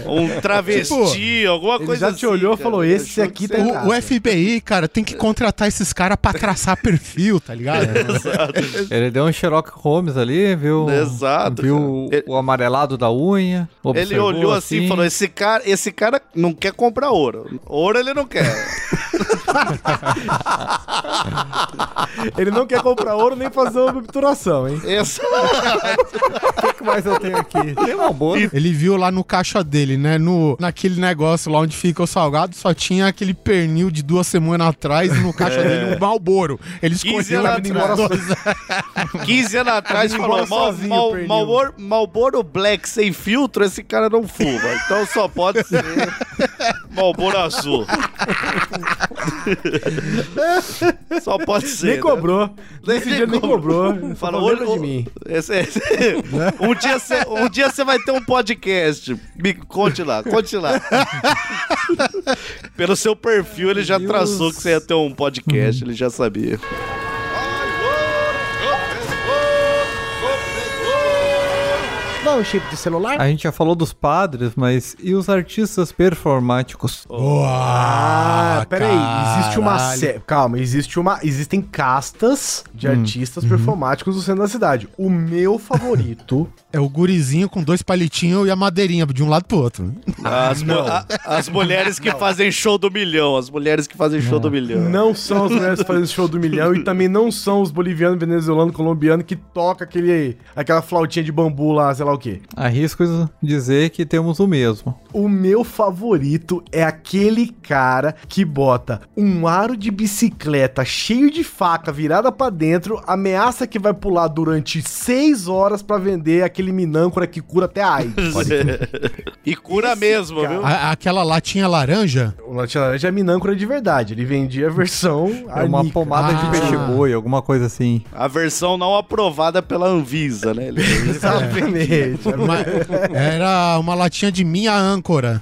um travesti, alguma Ele coisa já assim. te olhou e cara. falou, Ele esse aqui que tá em O, FBI, cara, tem que contratar esses caras pra traçar perfil, tá ligado? Ele deu um Sherlock Holmes ali, viu? Exato, Viu cara. o amarelado da unha. Ele olhou assim e falou: esse cara, esse cara não quer comprar ouro. Ouro ele não quer. Ele não quer comprar ouro nem fazer uma obturação, hein? Essa... O que mais eu tenho aqui? Tem uma boa. Ele viu lá no caixa dele, né? No, naquele negócio lá onde fica o salgado, só tinha aquele pernil de duas semanas atrás e no caixa dele um malboro. Ele 15 escolheu anos lá atrás. dois. 15 anos atrás falou: embora Mal, sozinho, Mal, pernil." Malboro, Malboro Black sem filtro, esse cara não fuma. Então só pode ser Malboro Azul. só pode ser. Nem né? cobrou. Nesse dia nem cobrou. Fala, lembra de mim. Esse- esse- um, dia você, um dia você vai ter um podcast. Me conte lá, conte lá. Pelo seu perfil, ele já traçou que você ia ter um podcast, ele já sabia. Não, um chip de celular? A gente já falou dos padres, mas e os artistas performáticos? Ah, peraí, existe uma caralho. sé... Calma, existe uma. Existem castas de artistas performáticos no centro da cidade. O meu favorito. É o gurizinho com dois palitinhos e a madeirinha de um lado pro outro. As, a- as mulheres que fazem show do milhão, as mulheres que fazem show do milhão. Não são as mulheres fazendo show do milhão e também não são os bolivianos, venezuelanos, colombianos que toca aquele, aquela flautinha de bambu lá, sei lá o quê. Arrisco dizer que temos o mesmo. O meu favorito é aquele cara que bota um aro de bicicleta cheio de faca virada pra dentro, ameaça que vai pular durante seis horas pra vender aquele minâncora que cura até a AIDS. e cura mesmo, cara- viu? A- aquela latinha laranja, o Latinha Laranja é minâncora de verdade. Ele vendia a versão É uma arnica. pomada Ah. de peixe-boi, alguma coisa assim. A versão não aprovada pela Anvisa, né? Ele- Exatamente. Uma- era uma latinha de minha âncora.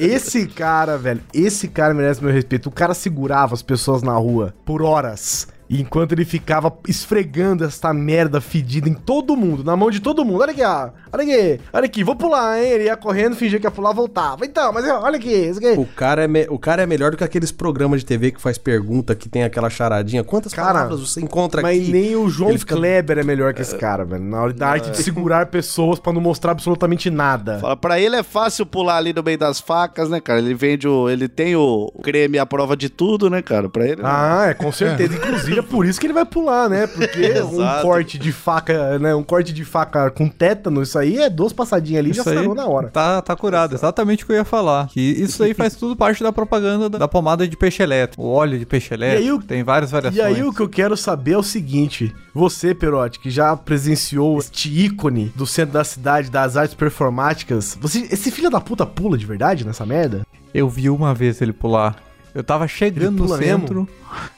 Esse cara, velho, esse cara merece meu respeito. O cara segurava as pessoas na rua por horas. Enquanto ele ficava esfregando essa merda fedida em todo mundo, na mão de todo mundo. Olha aqui, ó. Olha aqui, olha aqui, vou pular, hein? Ele ia correndo, fingia que ia pular, voltava. Então, mas olha aqui, isso aqui. O cara, é me- o cara é melhor do que aqueles programas de TV que faz pergunta, que tem aquela charadinha. Quantas Cara, palavras você encontra Mas aqui? nem o João fica- Kleber é melhor que esse cara, velho. Na hora da arte de segurar pessoas pra não mostrar absolutamente nada. Fala, pra ele é fácil pular ali no meio das facas, né, cara? Ele vende o. Ele tem o creme à prova de tudo, né, cara? Pra ele. Ah, é, com certeza. Inclusive, é por isso que ele vai pular, né? Porque um corte de faca, né? Um corte de faca com tétano, isso aí é duas passadinhas ali e já aí sarou na hora. Tá, tá curado, exatamente o que eu ia falar. Que isso aí faz tudo parte da propaganda da, da pomada de peixe elétrico. O óleo de peixe elétrico, aí o- tem várias variações. E aí o que eu quero saber é o seguinte: você, Perotti, que já presenciou este ícone do centro da cidade das artes performáticas, você, esse filho da puta pula de verdade nessa merda? Eu vi uma vez ele pular. Eu tava chegando no centro.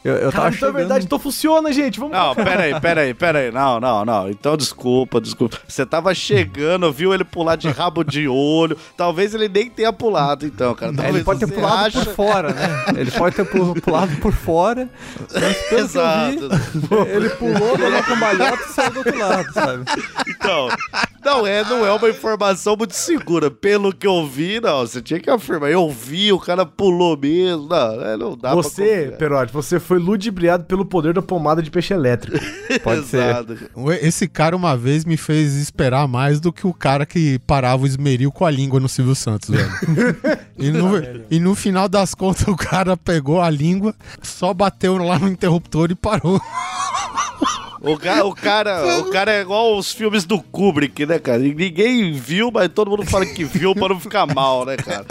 Eu, eu tava Cara, então é chegando. verdade, então funciona, gente. Vamos Não, pera aí, pera aí, pera aí. Não, não, não. Então desculpa, desculpa. Você tava chegando, viu ele pular de rabo de olho. Talvez ele nem tenha pulado, então, cara. Talvez ele pode ter pulado acha- por fora, né? Ele pode ter pu- pulado por fora. Mas pelo Exato. vi, ele pulou, deu uma cambalhota e saiu do outro lado, sabe? Então, não é, não é uma informação muito segura. Pelo que eu vi, não, você tinha que afirmar. Eu vi, o cara pulou mesmo. Não, é, não dá Você. Perotti, você foi ludibriado pelo poder da pomada de peixe elétrico. Pode ser. Esse cara uma vez me fez esperar mais do que o cara que parava o esmeril com a língua no Silvio Santos, velho. e, no, e no final das contas o cara pegou a língua, só bateu lá no interruptor e parou. O, ca- o cara, o cara é igual os filmes do Kubrick, né, cara? Ninguém viu, mas todo mundo fala que viu pra não ficar mal, né, cara?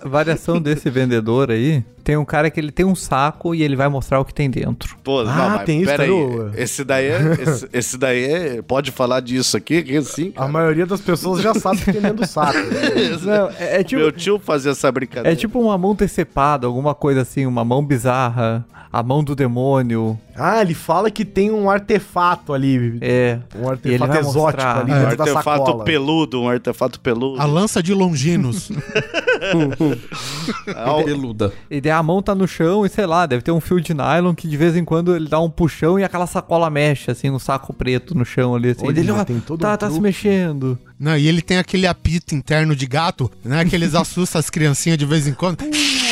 A variação desse vendedor aí, tem um cara que ele tem um saco e ele vai mostrar o que tem dentro. Pô, Ah, tem isso, pera aí. cara, Esse daí é. Esse, esse daí é. Pode falar disso aqui, que sim. A maioria das pessoas já sabe que tem dentro do saco. Não, é, é tipo, Meu tio fazia essa brincadeira. é tipo uma mão decepada, alguma coisa assim, uma mão bizarra, a mão do demônio. Ah, ele fala que tem um artefato ali. É. Um artefato exótico mostrar. ali um da artefato peludo, um artefato peludo. A lança de Longinos. Peluda. E daí a mão tá no chão e sei lá, deve ter um fio de nylon que de vez em quando ele dá um puxão e aquela sacola mexe, assim, no saco preto no chão ali. Assim, Olha, Ele, ó, tem todo tá, um tá se mexendo. Não, e ele tem aquele apito interno de gato, né? Que eles assustam as criancinhas de vez em quando.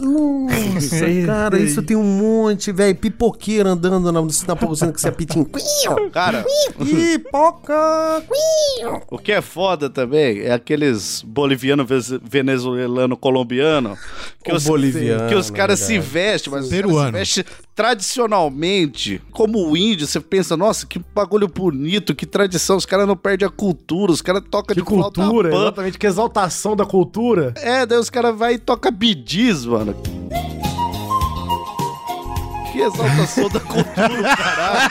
Nossa, cara, isso tem um monte, velho. Pipoqueiro andando na, na poucina que você apitinho. Cara, Pipoca! o que é foda também é aqueles boliviano, venezuelano, colombiano. Que O os, boliviano, que os caras se vestem, mas os caras Peruano. se vestem tradicionalmente. Como o índio, você pensa, nossa, que bagulho bonito, que tradição. Os caras não perdem a cultura, os caras tocam de cultura, exatamente, que exaltação da cultura. É, daí os caras vai e toca bidis, mano. Que exaltação da cultura, caralho.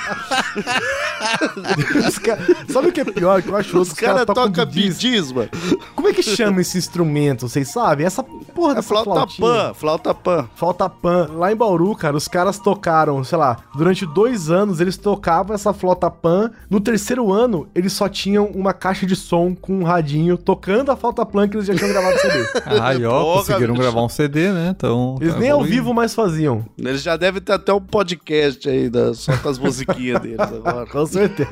Ca- Sabe o que é pior? Que eu acho Os caras tocam tocam bidis. bidis, mano. Como é que chama esse instrumento? Vocês sabem? Essa porra É dessa flauta flautinha. pan, flauta pan. Flauta pan. Lá em Bauru, cara, os caras tocaram, sei lá, durante dois anos eles tocavam essa flauta pan. No terceiro ano, eles só tinham uma caixa de som com um radinho tocando a flauta pan que eles já tinham gravado CD. Aí, ó, conseguiram bicho. gravar um CD, né? Então. Eles tá nem ao evoluindo. vivo mais faziam. Eles já devem ter até um podcast aí, da- só com as musiquinhas deles agora. Com certeza.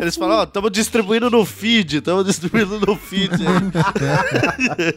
Eles falam, ó, estamos distribuindo no feed, estamos distribuindo no feed aí.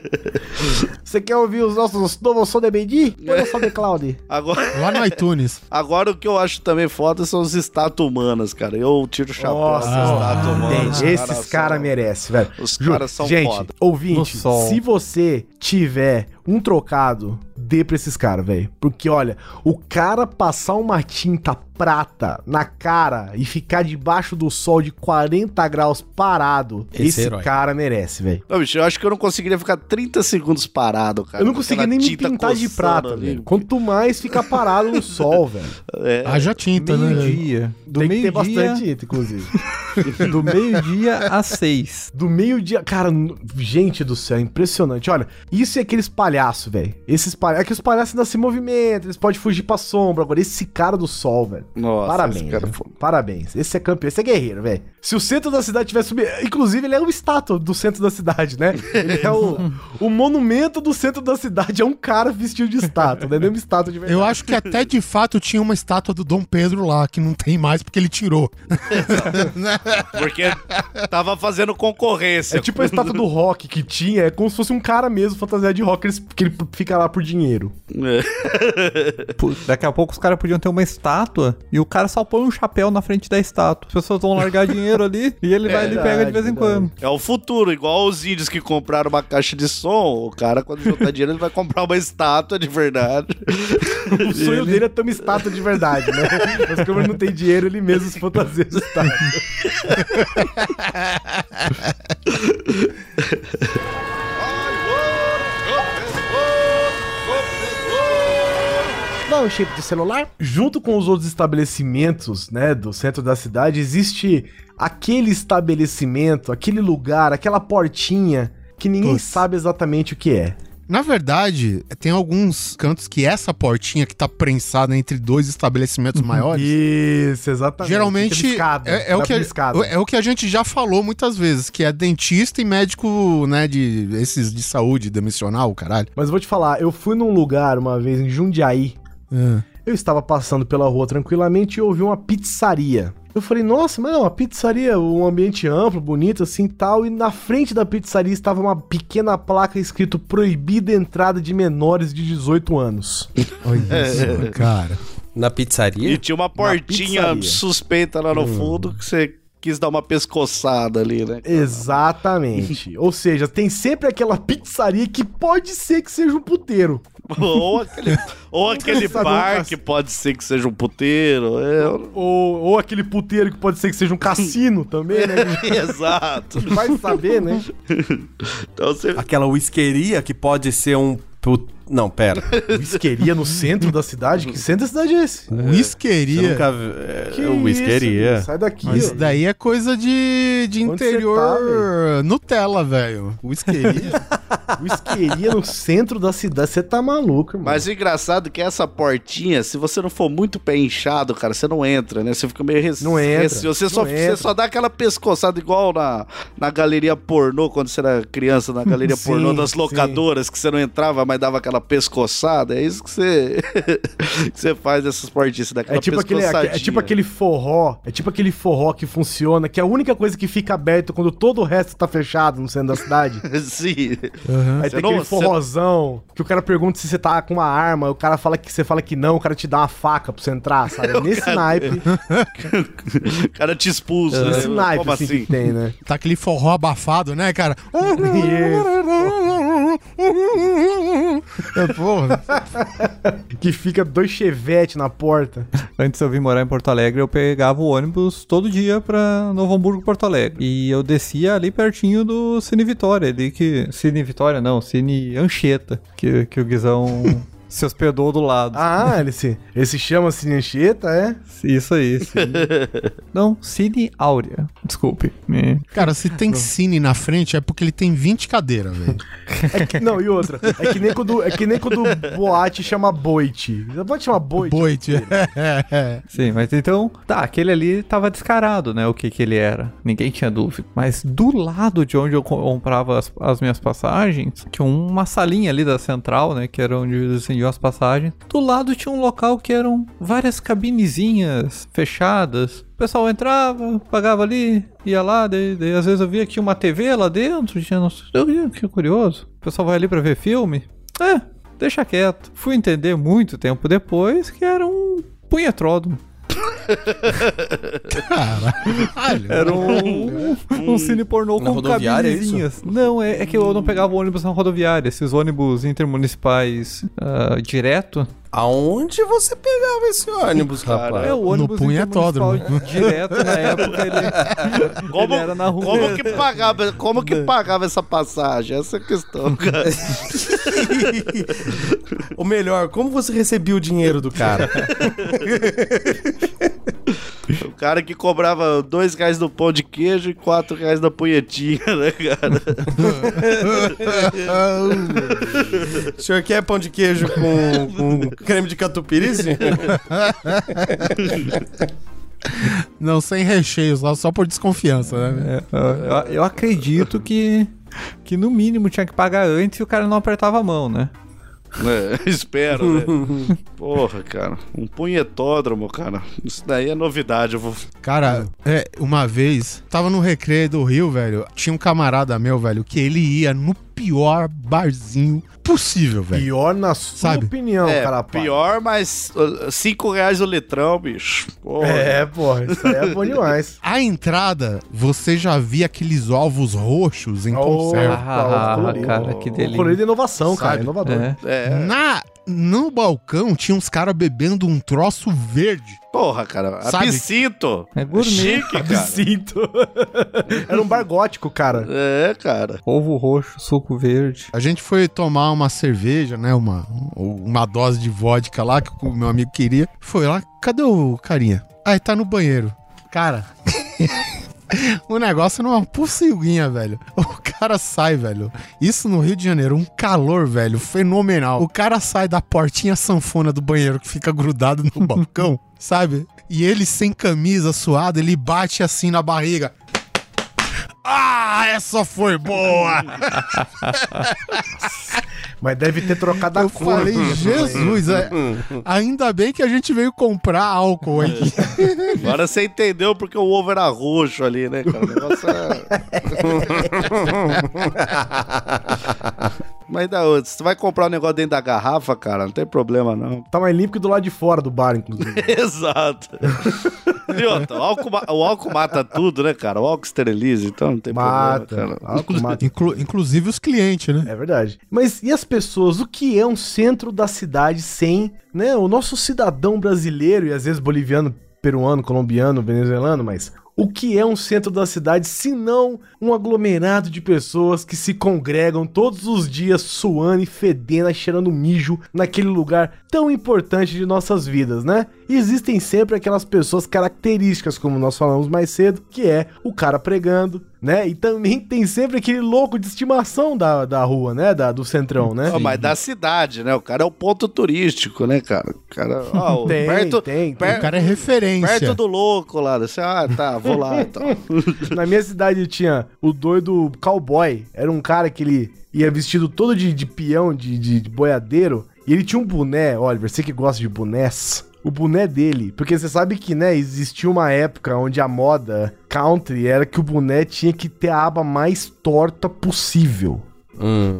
Você quer ouvir os nossos novos som de BD? Põe no SoundCloud. Agora, Lá no iTunes. agora o que eu acho também foda são as estátuas humanas, cara. Eu tiro o chapéu Nossa, estátuas humanas. Gente, Os esses caras são- merecem, velho. Os caras são Gente, foda. ouvinte, se você tiver um trocado, dê pra esses caras, velho. Porque, olha, o cara passar uma tinta prata na cara e ficar debaixo do sol de 40 graus parado, Esse esse, herói. cara merece, velho. Não, bicho, eu acho que eu não conseguiria ficar 30 segundos parado, cara. Eu não conseguia nem me pintar de prata, velho. Quanto mais ficar parado no sol, velho. É, Haja tinta, né? velho? Meio-dia. Do Tem que ter meio-dia. bastante tinta, inclusive. Do meio-dia às seis. Do meio-dia. Cara, gente do céu, impressionante. Olha, isso é aqueles palhaços, velho. Esses palhaços. É que os palhaços ainda se movimentam, eles podem fugir pra sombra. Agora, esse cara do sol, velho. Nossa, Parabéns. esse cara Parabéns. Esse é campeão, esse é guerreiro, velho. Se o centro da cidade tivesse subido. Inclusive, ele é o estátua do centro da cidade, né? Ele é o, o monumento do centro da cidade. É um cara vestido de estátua, não é nem uma estátua de verdade. Eu acho que até de fato tinha uma estátua do Dom Pedro lá, que não tem mais porque ele tirou. Porque tava fazendo concorrência. É tipo a estátua do rock que tinha, é como se fosse um cara mesmo fantasiado de rock, que ele fica lá por dinheiro. Pô, Daqui a pouco os caras podiam ter uma estátua e o cara só põe um chapéu na frente da estátua. As pessoas vão largar dinheiro ali e ele vai ali e pega de vez em quando. É o futuro, igual os índios que compraram uma caixa de som. O cara, quando juntar dinheiro, ele vai comprar uma estátua de verdade. O sonho dele é ter uma estátua de verdade, né? Mas como ele não tem dinheiro, ele mesmo se fantasia de estátua. Dá um shape de celular. Junto com os outros estabelecimentos, né, do centro da cidade, existe aquele estabelecimento, aquele lugar, aquela portinha que ninguém Putz. sabe exatamente o que é. Na verdade, tem alguns cantos que essa portinha que tá prensada entre dois estabelecimentos maiores. Isso, exatamente. Geralmente é, é o que a, biscada. é o que a gente já falou muitas vezes, que é dentista e médico, né, de esses de saúde demissional, caralho. Mas eu vou te falar, eu fui num lugar uma vez em Jundiaí. Eu estava passando pela rua tranquilamente e ouvi uma pizzaria. Eu falei, nossa, mas é uma pizzaria, um ambiente amplo, bonito assim tal. E na frente da pizzaria estava uma pequena placa escrito proibida entrada de menores de 18 anos. Olha isso, cara. Na E pizzaria? tinha uma portinha suspeita lá no fundo que você quis dar uma pescoçada ali, né? Exatamente. Ou seja, tem sempre aquela pizzaria que pode ser que seja um puteiro. ou aquele, ou aquele bar que pode ser que seja um puteiro. É, Ou, ou aquele puteiro que pode ser que seja um cassino também, né? exato. Vai saber, né? Então você. Aquela whiskeria que pode ser um. Não, pera. Whiskeria no centro da cidade? Que centro da cidade é esse? Você Whiskeria. nunca viu. É, Que whiskeria. isso, Sai daqui. Mas ó. daí é coisa de, de Onde você interior tá, Nutella, velho. Whiskeria. Whiskeria no centro da cidade. Você tá maluco, irmão. Mas o engraçado é que essa portinha, se você não for muito pé inchado, cara, você não entra, né? Você fica meio rece... Não entra. Você, só, não você entra. só dá aquela pescoçada igual na, na galeria pornô, quando você era criança, na galeria Sim, pornô das sim. locadoras, que você não entrava, mas dava aquela aquela pescoçada, é isso que você, que você faz nessas portices daquela É tipo, aquele, é tipo aquele forró, é tipo aquele forró que funciona, que é a única coisa que fica aberto quando todo o resto tá fechado no centro da cidade. Sim. Aí Você tem não- aquele forrozão que o cara pergunta se você tá com uma arma, o cara fala que você fala que não, o cara te dá uma faca pra você entrar, sabe? Nesse naipe, O cara te expulsa. né? nesse naipe Como assim, assim? que tem, né? Tá aquele forró abafado, né, cara? É, porra. Que fica dois chevette na porta. Antes eu vim morar em Porto Alegre, eu pegava o ônibus todo dia pra Novo Hamburgo, Porto Alegre. E eu descia ali pertinho do Cine Vitória, ali que... Cine Vitória não, Cine Anchieta, que, que o Guizão se hospedou do lado. Ah, ele se, ele se chama Sinancheta, é? Isso aí, Cine... não, Cine Áurea, desculpe. Me- Cara, se tem cine na frente é porque ele tem 20 cadeiras, velho. É que- não, e outra. É que nem quando, é que nem quando boate chama boite. Pode chamar boite. Boite. É. Sim, mas então, tá, aquele ali tava descarado, né, o que que ele era. Ninguém tinha dúvida. Mas do lado de onde eu co- comprava as, as minhas passagens, tinha uma salinha ali da central, né, que era onde eles acendiam as passagens. Do lado tinha um local que eram várias cabinezinhas fechadas. O pessoal entrava, pagava ali, ia lá, daí, daí às vezes eu via que uma TV lá dentro, tinha, que curioso. O pessoal vai ali pra ver filme. É, deixa quieto. Fui entender muito tempo depois que era um punhetródromo. Caralho. Era um, um cine pornô Na com é cabinezinhas. Não, é, é que eu não pegava ônibus na rodoviária. Esses ônibus intermunicipais ah, direto. Aonde você pegava esse ônibus, rapaz? É o ônibus punhetódromo. intermunicipal direto na época. Ele, Como, ele era na rua. como que pagava, como que pagava essa passagem? Essa é a questão, cara. Ou melhor, como você recebia o dinheiro do cara? O cara que cobrava dois reais do pão de queijo e quatro reais da punhetinha, né, cara? o senhor quer pão de queijo com, com creme de catupiry? senhor? Não, sem recheios lá, só por desconfiança, né? É, eu, eu acredito que, que no mínimo tinha que pagar antes e o cara não apertava a mão, né? É, espero, né? Porra, cara. Um punhetódromo, cara. Isso daí é novidade. Eu vou... Cara, é, uma vez, tava no recreio do Rio, velho. Tinha um camarada meu, velho, que ele ia no pior barzinho possível, velho. Pior na sua Sabe? opinião, É, cara. pior, mas uh, cinco reais o litrão, bicho. Porra. É, porra, isso aí é bom demais. A entrada, você já via aqueles ovos roxos em Oh, conserva. Ah, colorido. cara, que delícia. colorido é inovação, cara. Sabe? Inovador. É. É. Na, no balcão tinha uns caras bebendo um troço verde. Porra, cara. Sabe? Absinto. É gourmet. Chique, cara. Sinto. Era um bar gótico, cara. É, cara. Ovo roxo, suco verde. A gente foi tomar uma cerveja, né? Uma, uma dose de vodka lá que o meu amigo queria. Foi lá, cadê o carinha? Aí tá no banheiro. Cara. O negócio não é pulsiguinha, velho. O cara sai, velho. Isso no Rio de Janeiro, um calor, velho, fenomenal. O cara sai da portinha sanfona do banheiro que fica grudado no balcão, sabe? E ele sem camisa, suado, ele bate assim na barriga. Ah, essa foi boa! Mas deve ter trocado a Eu cor. falei, Jesus, é- ainda bem que a gente veio comprar álcool aqui. Agora você entendeu porque o ovo era roxo ali, né, cara? O negócio é... Mas da outra, você vai comprar um negócio dentro da garrafa, cara, não tem problema, não. Tá mais limpo que do lado de fora do bar, inclusive. Exato. E outra, o álcool, o álcool mata tudo, né, cara? O álcool esteriliza, então não tem Mata. problema, cara. Álcool mata. Inclu- inclusive os clientes, né? É verdade. Mas e as pessoas? O que é um centro da cidade sem, né, o nosso cidadão brasileiro e às vezes boliviano, peruano, colombiano, venezuelano, mas o que é um centro da cidade se não um aglomerado de pessoas que se congregam todos os dias suando e fedendo, e cheirando mijo naquele lugar tão importante de nossas vidas, né? E existem sempre aquelas pessoas características, como nós falamos mais cedo, que é o cara pregando, né? E também tem sempre aquele louco de estimação da, da rua, né? Da, do centrão, né? Oh, mas da cidade, né? O cara é o ponto turístico, né, cara? O cara, ó, Tem, perto, tem, tem. per- O cara é referência. perto do louco lá. Você, ah, tá, vou lá e tal. Na minha cidade tinha o doido cowboy. Era um cara que ele ia vestido todo de, de peão, de, de, de boiadeiro. E ele tinha um boné, Oliver, você que gosta de bonés. O boné dele, porque você sabe que, né, existia uma época onde a moda country era que o boné tinha que ter a aba mais torta possível.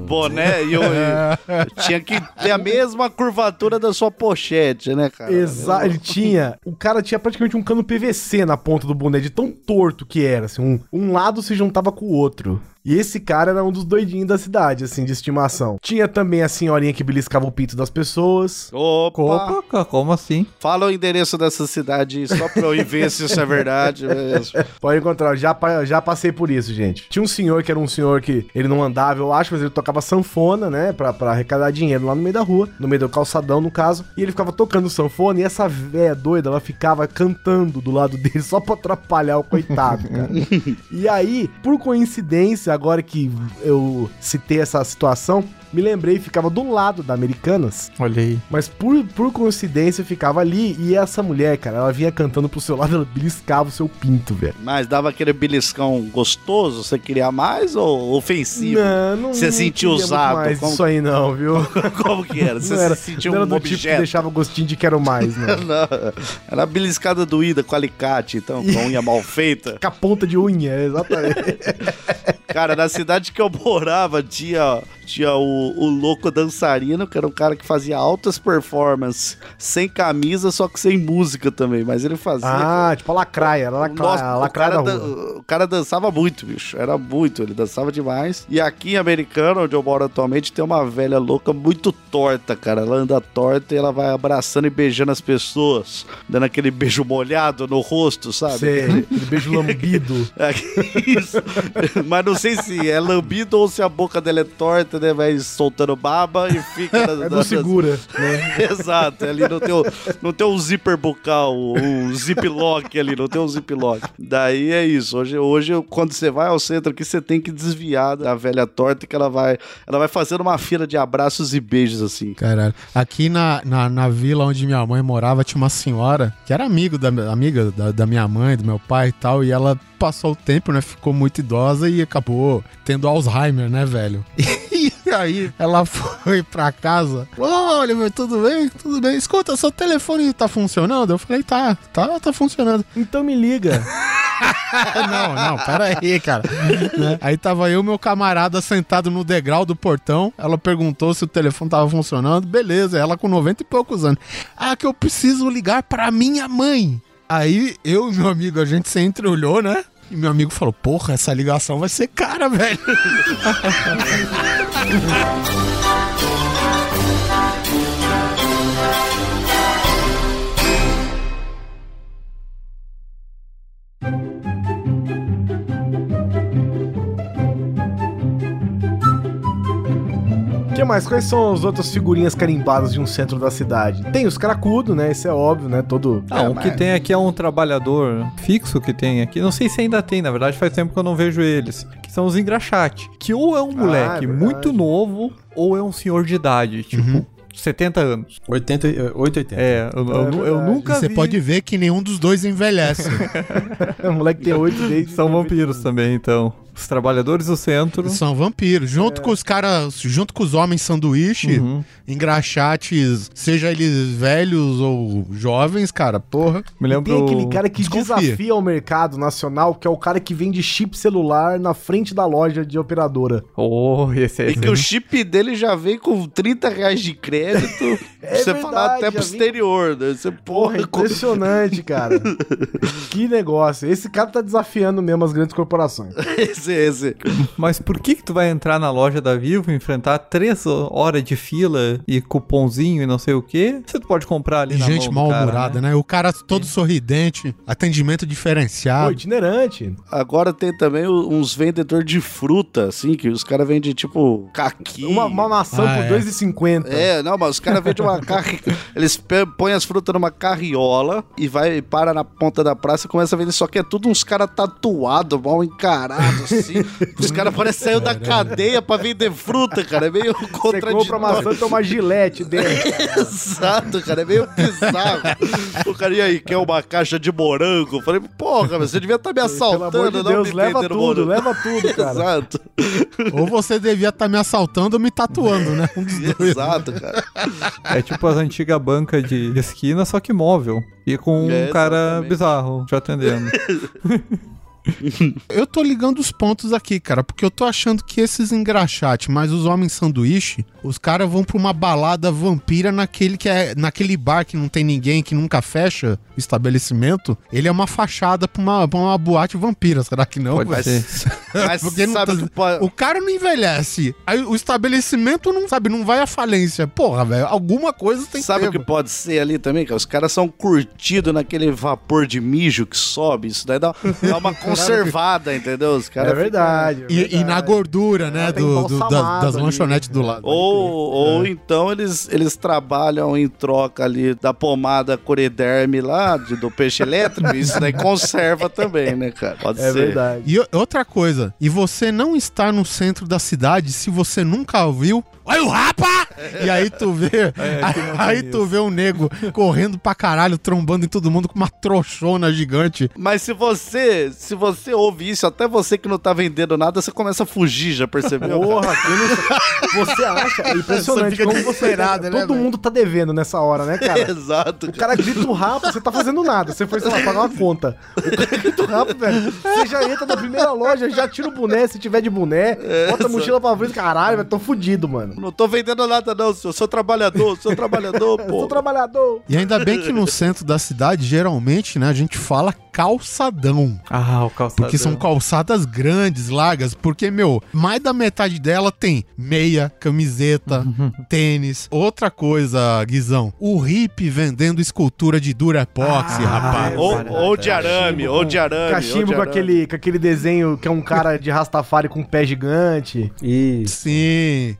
Boné e eu, eu tinha que ter a mesma curvatura da sua pochete, né, cara? Exato, ele tinha. O cara tinha praticamente um cano PVC na ponta do boné, de tão torto que era. Assim, um, um lado se juntava com o outro. E esse cara era um dos doidinhos da cidade, assim, de estimação. Tinha também a senhorinha que beliscava o pinto das pessoas. Opa! Opa, como assim? Fala o endereço dessa cidade aí, só pra eu ir ver se isso é verdade mesmo. Pode encontrar, já, já passei por isso, gente. Tinha um senhor que era um senhor que ele não andava, eu acho, mas ele tocava sanfona, né? Pra, pra arrecadar dinheiro lá no meio da rua, no meio do calçadão, no caso. E ele ficava tocando sanfona e essa véia doida, ela ficava cantando do lado dele só pra atrapalhar o coitado, cara. e aí, por coincidência, agora que eu citei essa situação, me lembrei, ficava do lado da Americanas. Olha aí. Mas por, por coincidência ficava ali e essa mulher, cara, ela vinha cantando pro seu lado, ela beliscava o seu pinto, velho. Mas dava aquele beliscão gostoso? Você queria mais ou ofensivo? Não, não Você não sentiu usado? mais Como- isso aí não, viu? Como que era? Você não era, se sentiu não era um do tipo que objeto? deixava gostinho de quero mais, né? Não, era a beliscada doída com alicate, então, com a unha mal feita. Com a ponta de unha, exatamente. Cara, na cidade que eu morava, tinha, tinha o, o louco dançarino, que era um cara que fazia altas performances, sem camisa, só que sem música também. Mas ele fazia. ah, tipo a lacraia, era lacraia, Nossa, a o, lacraia cara da dan- o cara dançava muito, bicho. Era muito, ele dançava demais. E aqui em Americana, onde eu moro atualmente, tem uma velha louca muito torta, cara. Ela anda torta e ela vai abraçando e beijando as pessoas, dando aquele beijo molhado no rosto, sabe? Sei, aquele beijo lambido. É, Isso. Mas não sei se é lambido ou se a boca dela é torta, né? Vai soltando baba e fica. É do segura, né? Exato, ali não tem, o, não tem um zíper bucal, um zip lock ali, não tem um zip lock. Daí é isso. Hoje, hoje quando você vai ao centro aqui, você tem que desviar da velha torta que ela vai, ela vai fazendo uma fila de abraços e beijos assim. Caralho. Aqui na, na, na vila onde minha mãe morava, tinha uma senhora que era amigo da, amiga da, da minha mãe, do meu pai e tal, e ela passou o tempo, né? Ficou muito idosa e acabou tendo Alzheimer, né, velho? E aí ela foi pra casa. Olha, meu, tudo bem? Tudo bem. Escuta, seu telefone tá funcionando? Eu falei, tá, tá, tá funcionando. Então me liga. não, não, pera aí, cara. Né? Aí tava eu e meu camarada sentado no degrau do portão. Ela perguntou se o telefone tava funcionando. Beleza, ela com 90 e poucos anos. Ah, que eu preciso ligar pra minha mãe. Aí eu e meu amigo, a gente se entreolhou, né? E meu amigo falou: Porra, essa ligação vai ser cara, velho. que mais? Quais são as outras figurinhas carimbadas de um centro da cidade? Tem os cracudos, né? Isso é óbvio, né? Todo. Ah, um que tem aqui é um trabalhador fixo que tem aqui. Não sei se ainda tem, na verdade faz tempo que eu não vejo eles. Que são os engraxate. Que ou é um moleque é muito novo, ou é um senhor de idade, tipo, 70 anos. 80, e- 880. É, eu, eu- eu verdade. nunca Você vi. pode ver que nenhum dos dois envelhece. O moleque tem oito desde. São vampiros também, então. Os trabalhadores do centro. São vampiros. Junto com os caras, junto com os homens sanduíche, Uhum. engraxates, seja eles velhos ou jovens, cara, porra. Me lembro. Tem aquele cara que Desconfia. desafia o mercado nacional, que é o cara que vende chip celular na frente da loja de operadora. Oh, esse aí. E que o chip dele já vem com 30 reais de crédito. É você verdade, falar até pro vem- exterior. Né? Você, Porra, impressionante, cara. que negócio. Esse cara tá desafiando mesmo as grandes corporações. esse, esse. Mas por que que tu vai entrar na loja da Vivo, enfrentar três horas de fila e cupomzinho e não sei o que? Você pode comprar ali na Gente mão cara, mal-humorada, né? O cara todo sorridente, atendimento Pô, diferenciado. itinerante. Agora tem também uns vendedores de fruta, assim, que os caras vendem tipo caqui. Uma, uma maçã Ah, por é. 2,50. É, não, mas os caras vendem uma carri... Eles põem as frutas numa carriola e vai para na ponta da praça e começa a vender. Só que é tudo uns caras tatuados, mal encarados, assim. os caras parecem sair da cadeia pra vender fruta, cara. É meio Você contraditório. compra maçã e toma gilete dentro. Exato, cara, é meio bizarro. o cara, e aí, quer uma caixa de morango? Eu falei, porra, você devia estar me Pelo assaltando, amor de não Deus, me leva tudo, morango. leva tudo, cara. Exato, Ou você devia estar me assaltando ou me tatuando, né? Um dos dois. exato, cara. É tipo as antigas bancas de esquina, só que móvel. E com um É, cara exatamente. bizarro te atendendo. Eu tô ligando os pontos aqui, cara, porque eu tô achando que esses engraxate, mas os homens sanduíche, os caras vão pra uma balada vampira naquele que é naquele bar que não tem ninguém, que nunca fecha o estabelecimento. Ele é uma fachada pra uma, pra uma boate vampira, será que não? Pode ser. Mas Porque não sabe tá- que pode... O cara não envelhece. Aí o estabelecimento não sabe, não vai à falência. Porra, velho, alguma coisa tem Sabe que o ter. que pode ser ali também, cara? Os caras são curtidos naquele vapor de mijo que sobe. Isso daí dá, dá uma conservada, entendeu? Os caras É verdade. é E, e na verdade. gordura, né, tem do, do- da- das ali. lanchonetes do lado. Ou, ou então eles, eles trabalham em troca ali da pomada Coriderme lá, de- do peixe elétrico. Isso daí conserva também, né, cara? Pode É ser. verdade. E outra coisa, e você não está no centro da cidade se você nunca ouviu. Olha o rapa! E aí tu vê. aí tu vê um nego correndo pra caralho, trombando em todo mundo com uma trouxona gigante. Mas se você, se você ouve isso, até você que não tá vendendo nada, você começa a fugir, já percebeu? Porra, não... você acha? É impressionante Você como você. desesperado, né, Todo velho? mundo tá devendo nessa hora, né, cara? Exato. O cara grita o rapa, você tá fazendo nada. Você foi, sei lá, pagar uma conta. O cara grita o rapa, velho. Você já entra na primeira loja, já tira o boné se tiver de boné, bota a mochila pra frente, caralho, velho, tô fudido, mano. Não tô vendendo nada, não, senhor. Sou trabalhador, sou trabalhador, Eu sou pô. trabalhador. E ainda bem que no centro da cidade, geralmente, né, a gente fala calçadão. Ah, o calçadão. Porque são calçadas grandes, largas. Porque, meu, mais da metade dela tem meia, camiseta, tênis. Outra coisa, Guizão. O hippie vendendo escultura de Durepox, rapaz. Ou, Barata. ou de arame, ou de arame. ou Cachimbo de com aquele, com aquele desenho que é um cara de Rastafari com um pé gigante. Isso. Sim.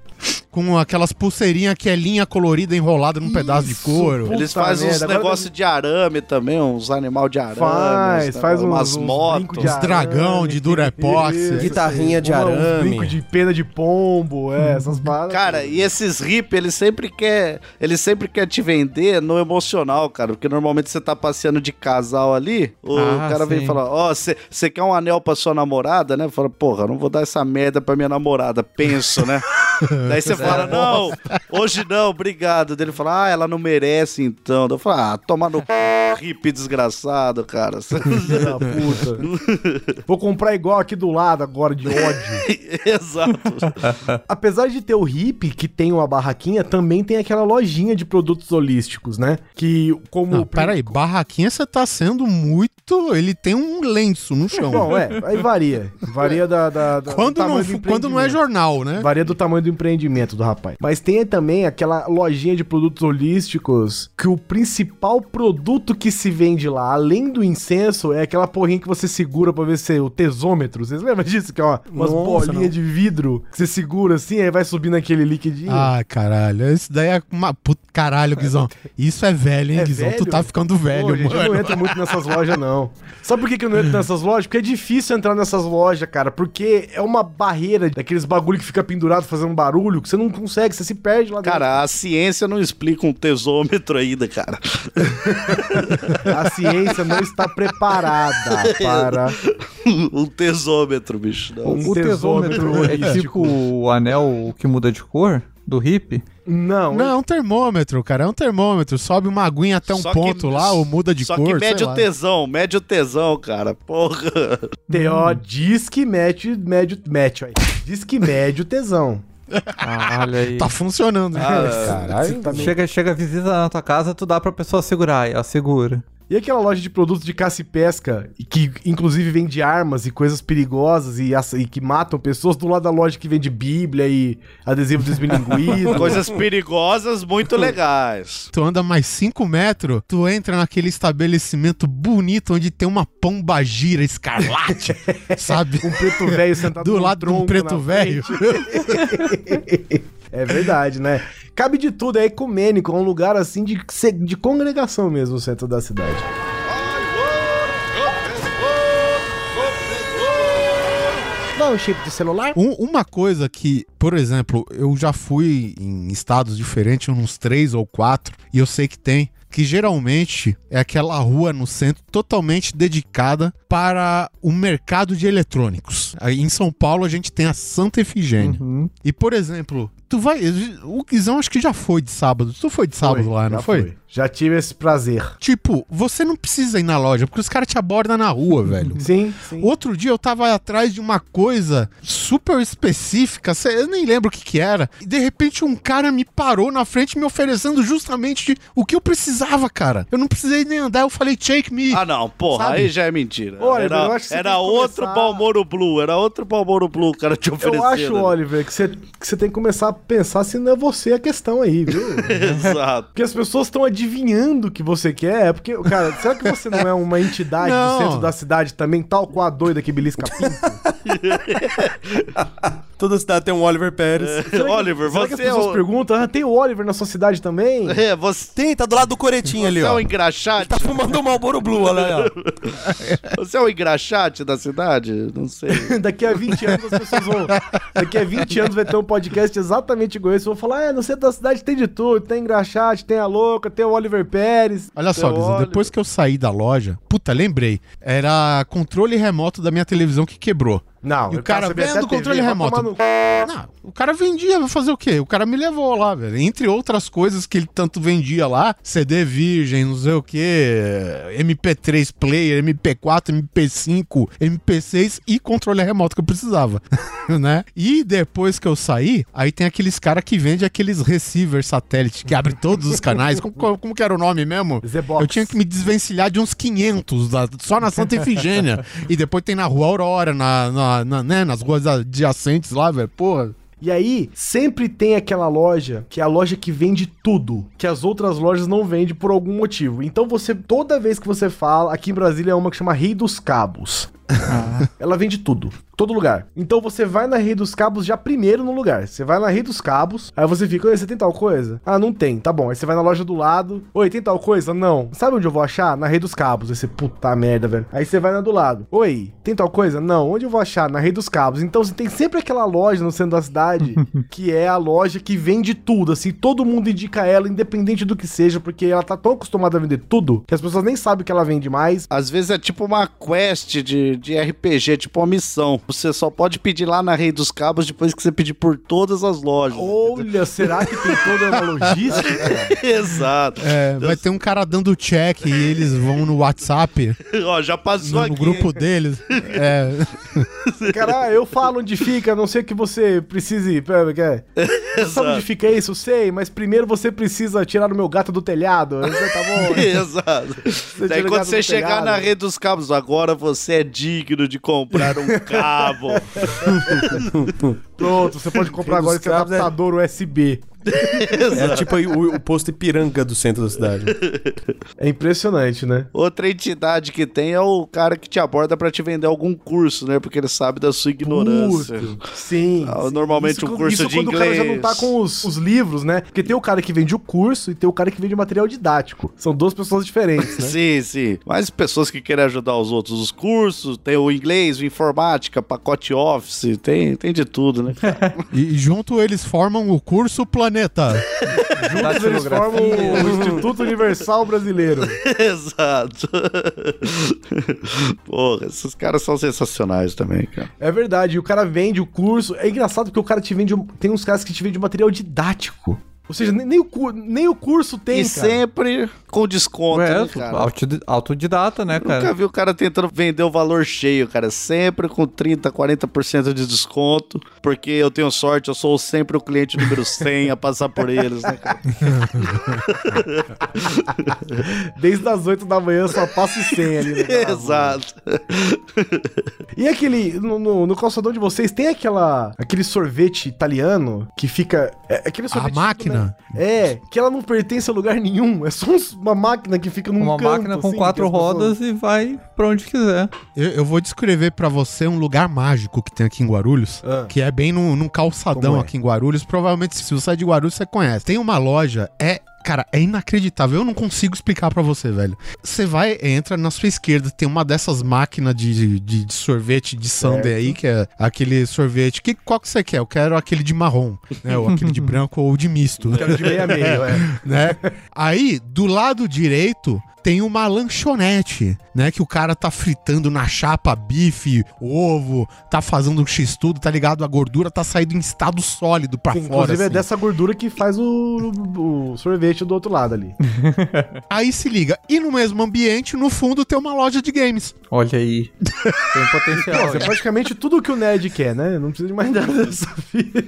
Com aquelas pulseirinhas que é linha colorida enrolada num pedaço de Isso, couro. Eles fazem uns negócios de arame também, uns animal de arame. Faz, faz uns, umas uns motos. de Uns dragão de Durepox. Isso, Guitarrinha de uns arame. brincos de pena de pombo, é, essas paradas. Cara, e esses hip, eles sempre quer, eles sempre quer te vender no emocional, cara, porque normalmente você tá passeando de casal ali, o Ah, cara vem sim. falar, ó, você quer um anel pra sua namorada, né? Fala, porra, não vou dar essa merda pra minha namorada, penso, né? Daí você fala, não, hoje não, obrigado. Ele fala, ah, ela não merece então. Eu falo, ah, toma no c... hippie desgraçado, cara. Filho da puta. Vou comprar igual aqui do lado agora, de ódio. Exato. Apesar de ter o hip, que tem uma barraquinha, também tem aquela lojinha de produtos holísticos, né? Que como... Não, peraí, barraquinha você tá sendo muito. Ele tem um lenço no chão. Bom, é, aí varia. Varia da... da- da- do quando, não, quando não é jornal, né? Varia do tamanho do empreendimento do rapaz. Mas tem também aquela lojinha de produtos holísticos que o principal produto que se vende lá, além do incenso, é aquela porrinha que você segura pra ver se é o tesômetro. Vocês lembram disso? Que é uma, umas Nossa, bolinhas não. de vidro que você segura assim, aí vai subindo aquele liquidinho. Ah, caralho. Isso daí é uma. Puta, caralho, Guizão. Isso é velho, hein, É Guizão? Tu velho? tá ficando velho, Pô, gente, eu mano. não entro muito nessas lojas, não. Sabe por que, que eu não entro nessas lojas? Porque é difícil entrar nessas lojas, cara. Porque é uma barreira daqueles bagulho que fica pendurado fazendo barulho, que você não consegue, você se perde lá dentro. Cara, a ciência não explica um tesômetro ainda, cara. A ciência não está preparada para um tesômetro, bicho. Não. um O tesômetro é holístico. tipo o anel que muda de cor do hippie? Não, Não, é um termômetro, cara. É um termômetro. Sobe uma aguinha até um Só que- ponto lá, ou muda de Só cor. que sei mede lá. o tesão, mede o tesão, cara. Porra. T.O. diz que mete, mede, mete, aí. Diz que mede o tesão. Ah, olha aí. Tá funcionando, né? Ah, Caralho. Tá meio- Chega, chega a visita na tua casa, tu dá pra pessoa segurar, aí, ó, segura. E aquela loja de produtos de caça e pesca, que inclusive vende armas e coisas perigosas e, e que matam pessoas, do lado da loja que vende bíblia e adesivo desmilinguido. Coisas perigosas muito legais. Tu anda mais 5 metros, tu entra naquele estabelecimento bonito onde tem uma pomba gira escarlate, sabe? um preto velho sentado Do lado de um preto velho. É verdade, né? Cabe de tudo, é ecumênico, é um lugar assim de, de congregação mesmo, o centro da cidade. Dá um chip de celular? Um- uma coisa que, por exemplo, eu já fui em estados diferentes, uns três ou quatro, e eu sei que tem, que geralmente é aquela rua no centro totalmente dedicada para o mercado de eletrônicos. Aí em São Paulo a gente tem a Santa Efigênia. E, por exemplo, tu vai. O Guizão acho que já foi de sábado. Tu foi de sábado lá, não já foi? Já tive esse prazer. Tipo, você não precisa ir na loja, porque os caras te abordam na rua, velho. Sim, sim. Outro dia eu tava atrás de uma coisa super específica, eu nem lembro o que que era, e de repente um cara me parou na frente me oferecendo justamente o que eu precisava, cara. Eu não precisei nem andar, eu falei, take me. Ah, não, porra, Sabe? aí já é mentira. Olha, era eu acho que você era outro começar- Balmoro Blue, era outro Balmoro Blue o cara te oferecendo. Eu acho, Oliver, que você, que você tem que começar a pensar se não é você a questão aí, viu? Exato. Porque as pessoas estão adivinhando o que você quer. É porque, cara, será que você não é uma entidade Não. do centro da cidade também, tal qual a doida que belisca pinto? Toda cidade tem um Oliver Pérez. Oliver, será que as você é pessoas o... perguntam, ah, tem o Oliver na sua cidade também? É, você, Tem, tá do lado do Coretinho ali, você é ó. o engraxate? Tá fumando um Malboro Blue, olha lá, ó. Você é o engraxate da cidade? Não sei. Daqui a 20 anos as pessoas vão. Daqui a 20 anos vai ter um podcast exatamente igual esse. Vão falar: é, no centro da cidade tem de tudo. Tem engraxate, tem a louca, tem o Oliver Pérez. Olha só, Oliver. depois que eu saí da loja, puta, lembrei, era controle remoto da minha televisão que quebrou. Não, E o cara vendo o controle TV, remoto. no- Não, o cara vendia, vai fazer o quê? O cara me levou lá, velho. Entre outras coisas que ele tanto vendia lá, CD virgem, não sei o quê, MP3 player, MP4, MP5, MP6 e controle remoto que eu precisava, né? E depois que eu saí, aí tem aqueles caras que vendem aqueles receivers satélite que abrem todos os canais. Como, como- como que era o nome mesmo? Z-Box. Eu tinha que me desvencilhar de uns 500 lá, só na Santa Efigênia. e depois tem na Rua Aurora, na, na- na- né, nas ruas adjacentes lá, velho. Porra. E aí, sempre tem aquela loja que é a loja que vende tudo, que as outras lojas não vendem por algum motivo. Então você, toda vez que você fala, aqui em Brasília é uma que chama Rei dos Cabos. Ela vende tudo, todo lugar. Então você vai na Rei dos Cabos já primeiro no lugar. Você vai na Rei dos Cabos, aí você fica, oi, você tem tal coisa? Ah, não tem, tá bom. Aí você vai na loja do lado, oi, tem tal coisa? Não. Sabe onde eu vou achar? Na Rei dos Cabos. Aí você, puta merda, velho. Aí você vai na do lado, oi, tem tal coisa? Não. Onde eu vou achar? Na Rei dos Cabos. Então você tem sempre aquela loja no centro da cidade que é a loja que vende tudo, assim, todo mundo indica ela, independente do que seja, porque ela tá tão acostumada a vender tudo que as pessoas nem sabem o que ela vende mais. Às vezes é tipo uma quest de, de RPG, tipo uma missão. Você só pode pedir lá na Rei dos Cabos depois que você pedir por todas as lojas. Olha, será que tem toda uma logística? Exato. É, vai ter um cara dando check e eles vão no WhatsApp, Ó, já passou no, no aqui. grupo deles. É, Cara, eu falo onde fica, a não sei que você precise. Pera, quer? Você sabe onde fica isso? Eu sei, mas primeiro você precisa tirar o meu gato do telhado. Você tá bom? Exato. Você Daí quando você chegar telhado. na rede dos cabos, agora você é digno de comprar um cabo. Pronto, você pode comprar agora esse Cabos é- adaptador USB. É tipo aí o, o posto Ipiranga do centro da cidade. É impressionante, né? Outra entidade que tem é o cara que te aborda pra te vender algum curso, né? Porque ele sabe da sua ignorância. Puto, Sim. Ah, sim. normalmente Isso um curso isso de quando o cara já não inglês. tá com os, os livros, né? Porque tem o cara que vende o curso e tem o cara que vende o material didático. São duas pessoas diferentes, né? Sim, sim. Mas pessoas que querem ajudar os outros, os cursos, tem o inglês, o informática, pacote office, tem, tem de tudo, né? e, e junto eles formam o curso Planeta. Juntos eles formam o Instituto Universal Brasileiro. Exato. Porra, esses caras são sensacionais também, cara. É verdade, e o cara vende o curso. É engraçado porque o cara te vende. um- Tem uns caras que te vendem material didático. Ou seja, nem, nem o, nem o curso tem, E cara. sempre com desconto, É, né, cara? autodi- autodidata, né, Nunca cara? vi o cara tentando vender o valor cheio, cara. Sempre com 30, 40% de desconto. Porque eu tenho sorte, eu sou sempre o cliente número 100 a passar por eles, né, cara? Desde as 8 da manhã só passa o 100 ali. Né? Exato. E aquele. No, no, no calçadão de vocês tem aquela. aquele sorvete italiano que fica. É, aquele A sorvete. Máquina. É, que ela não pertence a lugar nenhum. É só uma máquina que fica num Uma canto, máquina com assim, quatro que as pessoas- rodas e vai pra onde quiser. Eu, eu vou descrever pra você um lugar mágico que tem aqui em Guarulhos, Ah. que é bem num, num calçadão é? aqui em Guarulhos. Provavelmente, se você é de Guarulhos, você conhece. Tem uma loja, é. Cara, é inacreditável. Eu não consigo explicar pra você, velho. Você vai, entra na sua esquerda, tem uma dessas máquinas de, de, de sorvete de sundae aí, que é aquele sorvete. Que, qual que você quer? Eu quero aquele de marrom, né? Ou aquele de branco ou de misto. Quero de meio a meio, é. né? Aí, do lado direito, tem uma lanchonete, né? Que o cara tá fritando na chapa bife, ovo, tá fazendo um x-tudo, tá ligado? A gordura tá saindo em estado sólido pra fora. Inclusive é assim. dessa gordura que faz o, o sorvete do outro lado ali. Aí se liga. E no mesmo ambiente, no fundo, tem uma loja de games. Olha aí. Tem potencial. Nossa, é praticamente tudo que o nerd quer, né? Não precisa de mais nada dessa vida.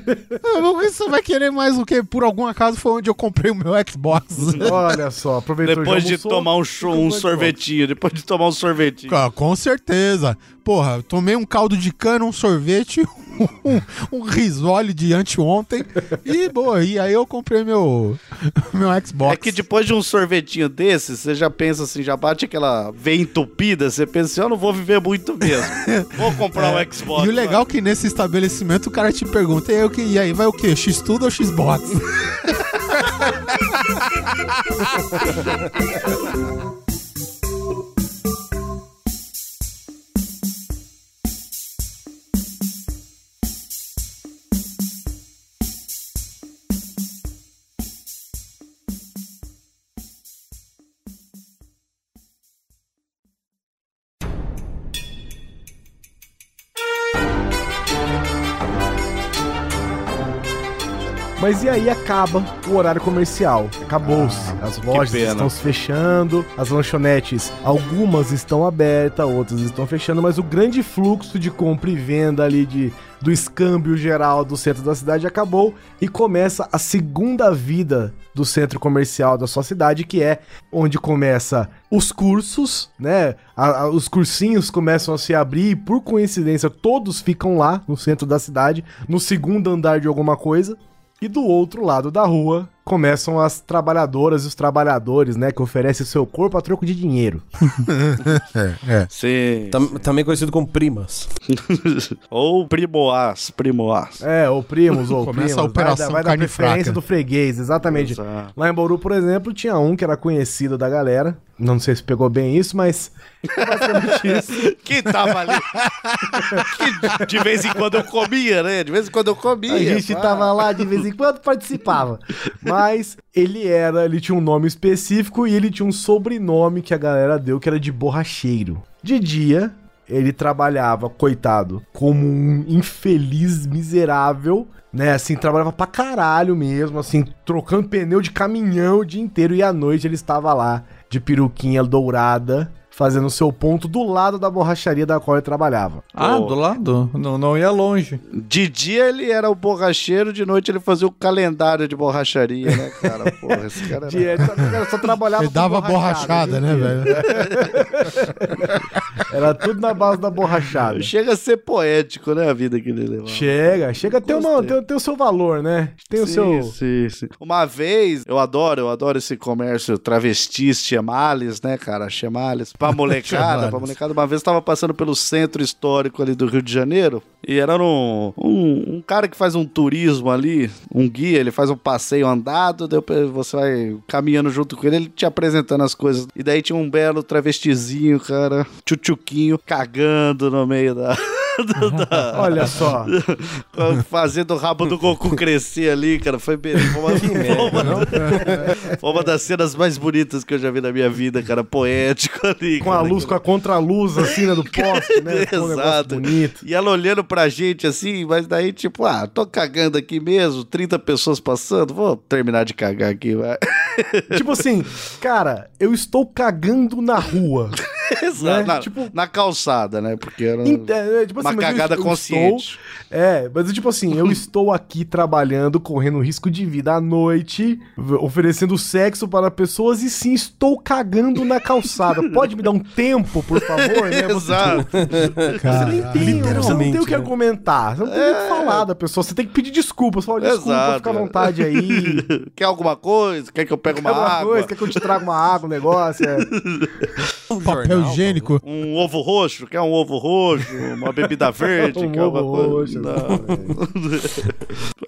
Você vai querer mais o quê? Por algum acaso foi onde eu comprei o meu Xbox. Olha só, aproveitou Depois já de tomar um, cho- um sorvetinho, depois de tomar um sorvetinho. Ah, com certeza. Porra, tomei um caldo de cana, um sorvete, um, um risole de anteontem e boa. E aí eu comprei meu, meu Xbox. É que depois de um sorvetinho desse, você já pensa assim, já bate aquela veia entupida, você pensa assim, eu não vou viver muito mesmo. Vou comprar um Xbox. E o legal é que nesse estabelecimento o cara te pergunta, e aí, e aí vai o quê? X-Tudo ou Xbox? Ha ha ha ha ha! Mas e aí acaba o horário comercial. Acabou-se. As lojas estão se fechando, as lanchonetes, algumas estão abertas, outras estão fechando, mas o grande fluxo de compra e venda ali de, do escâmbio geral do centro da cidade acabou e começa a segunda vida do centro comercial da sua cidade, que é onde começa os cursos, né? A- a- os cursinhos começam a se abrir e, por coincidência, todos ficam lá no centro da cidade, no segundo andar de alguma coisa. E do outro lado da rua começam as trabalhadoras e os trabalhadores, né? Que oferecem seu corpo a troco de dinheiro. Sim. Tam- também conhecido como primas. Ou primoás, primoás. É, ou primos, ou Começa primas. a operação vai da, vai da carne preferência fraca. do freguês, exatamente. Exato. Lá em Bauru, por exemplo, tinha um que era conhecido da galera. Não sei se pegou bem isso, mas... Isso. Que tava ali. que de vez em quando eu comia, né? De vez em quando eu comia. A gente pá. tava lá de vez em quando participava. Mas ele era, ele tinha um nome específico e ele tinha um sobrenome que a galera deu que era de borracheiro. De dia, ele trabalhava, coitado, como um infeliz miserável, né? Assim, trabalhava pra caralho mesmo, assim, trocando pneu de caminhão o dia inteiro e à noite ele estava lá de peruquinha dourada. Fazendo seu ponto do lado da borracharia da qual ele trabalhava. Ah, do lado? Não, não ia longe. De dia ele era o borracheiro, de noite ele fazia o calendário de borracharia, né, cara? Porra, esse cara De, era... ele só, só trabalhava Ele dava borrachada, né, velho? Era tudo na base da borrachada. Chega a ser poético, né, a vida que ele levava. Chega, chega a ter, uma, Gostei. ter, ter o seu valor, né? Tem o Sim, seu. sim, sim. Uma vez, eu adoro, eu adoro esse comércio travestis, chamales, né, cara? Chamales. Pra molecada, pra molecada. Uma vez eu tava passando pelo centro histórico ali do Rio de Janeiro e era um, um, um cara que faz um turismo ali, um guia, ele faz um passeio andado, você vai caminhando junto com ele, ele te apresentando as coisas. E daí tinha um belo travestizinho, cara, tchutchuquinho, cagando no meio da. Olha só. Fazendo o rabo do Goku crescer ali, cara. Foi, bem, foi, uma, foi, uma, foi uma das cenas mais bonitas que eu já vi na minha vida, cara. Poético ali. Com a cara. luz, com a contraluz, assim, né, do poste, né? Ficou um Exato. bonito. E ela olhando pra gente assim, mas daí, tipo, ah, tô cagando aqui mesmo, 30 pessoas passando, vou terminar de cagar aqui, vai. Tipo assim, cara, eu estou cagando na rua. Exato. Na, Tipo- na calçada, né? Porque era Ent- é, tipo uma mas eu- cagada eu consciente. estou- é, mas tipo assim, eu estou aqui trabalhando, correndo risco de vida à noite, oferecendo sexo para pessoas e sim, estou cagando na calçada. Pode me dar um tempo, por favor, né? Você, Exato. você nem tem, você não tem o que né? argumentar. Você não tem o que falar da pessoa. Você tem que pedir desculpas. Você fala, desculpa, Exato. fica à vontade aí. Quer alguma coisa? Quer que eu pegue uma água? coisa, quer que eu te traga uma água, um negócio? É. Papel higiênico. Um ovo roxo? Quer um ovo roxo? Uma bebida verde? Um quer ovo coisa? roxo, Não.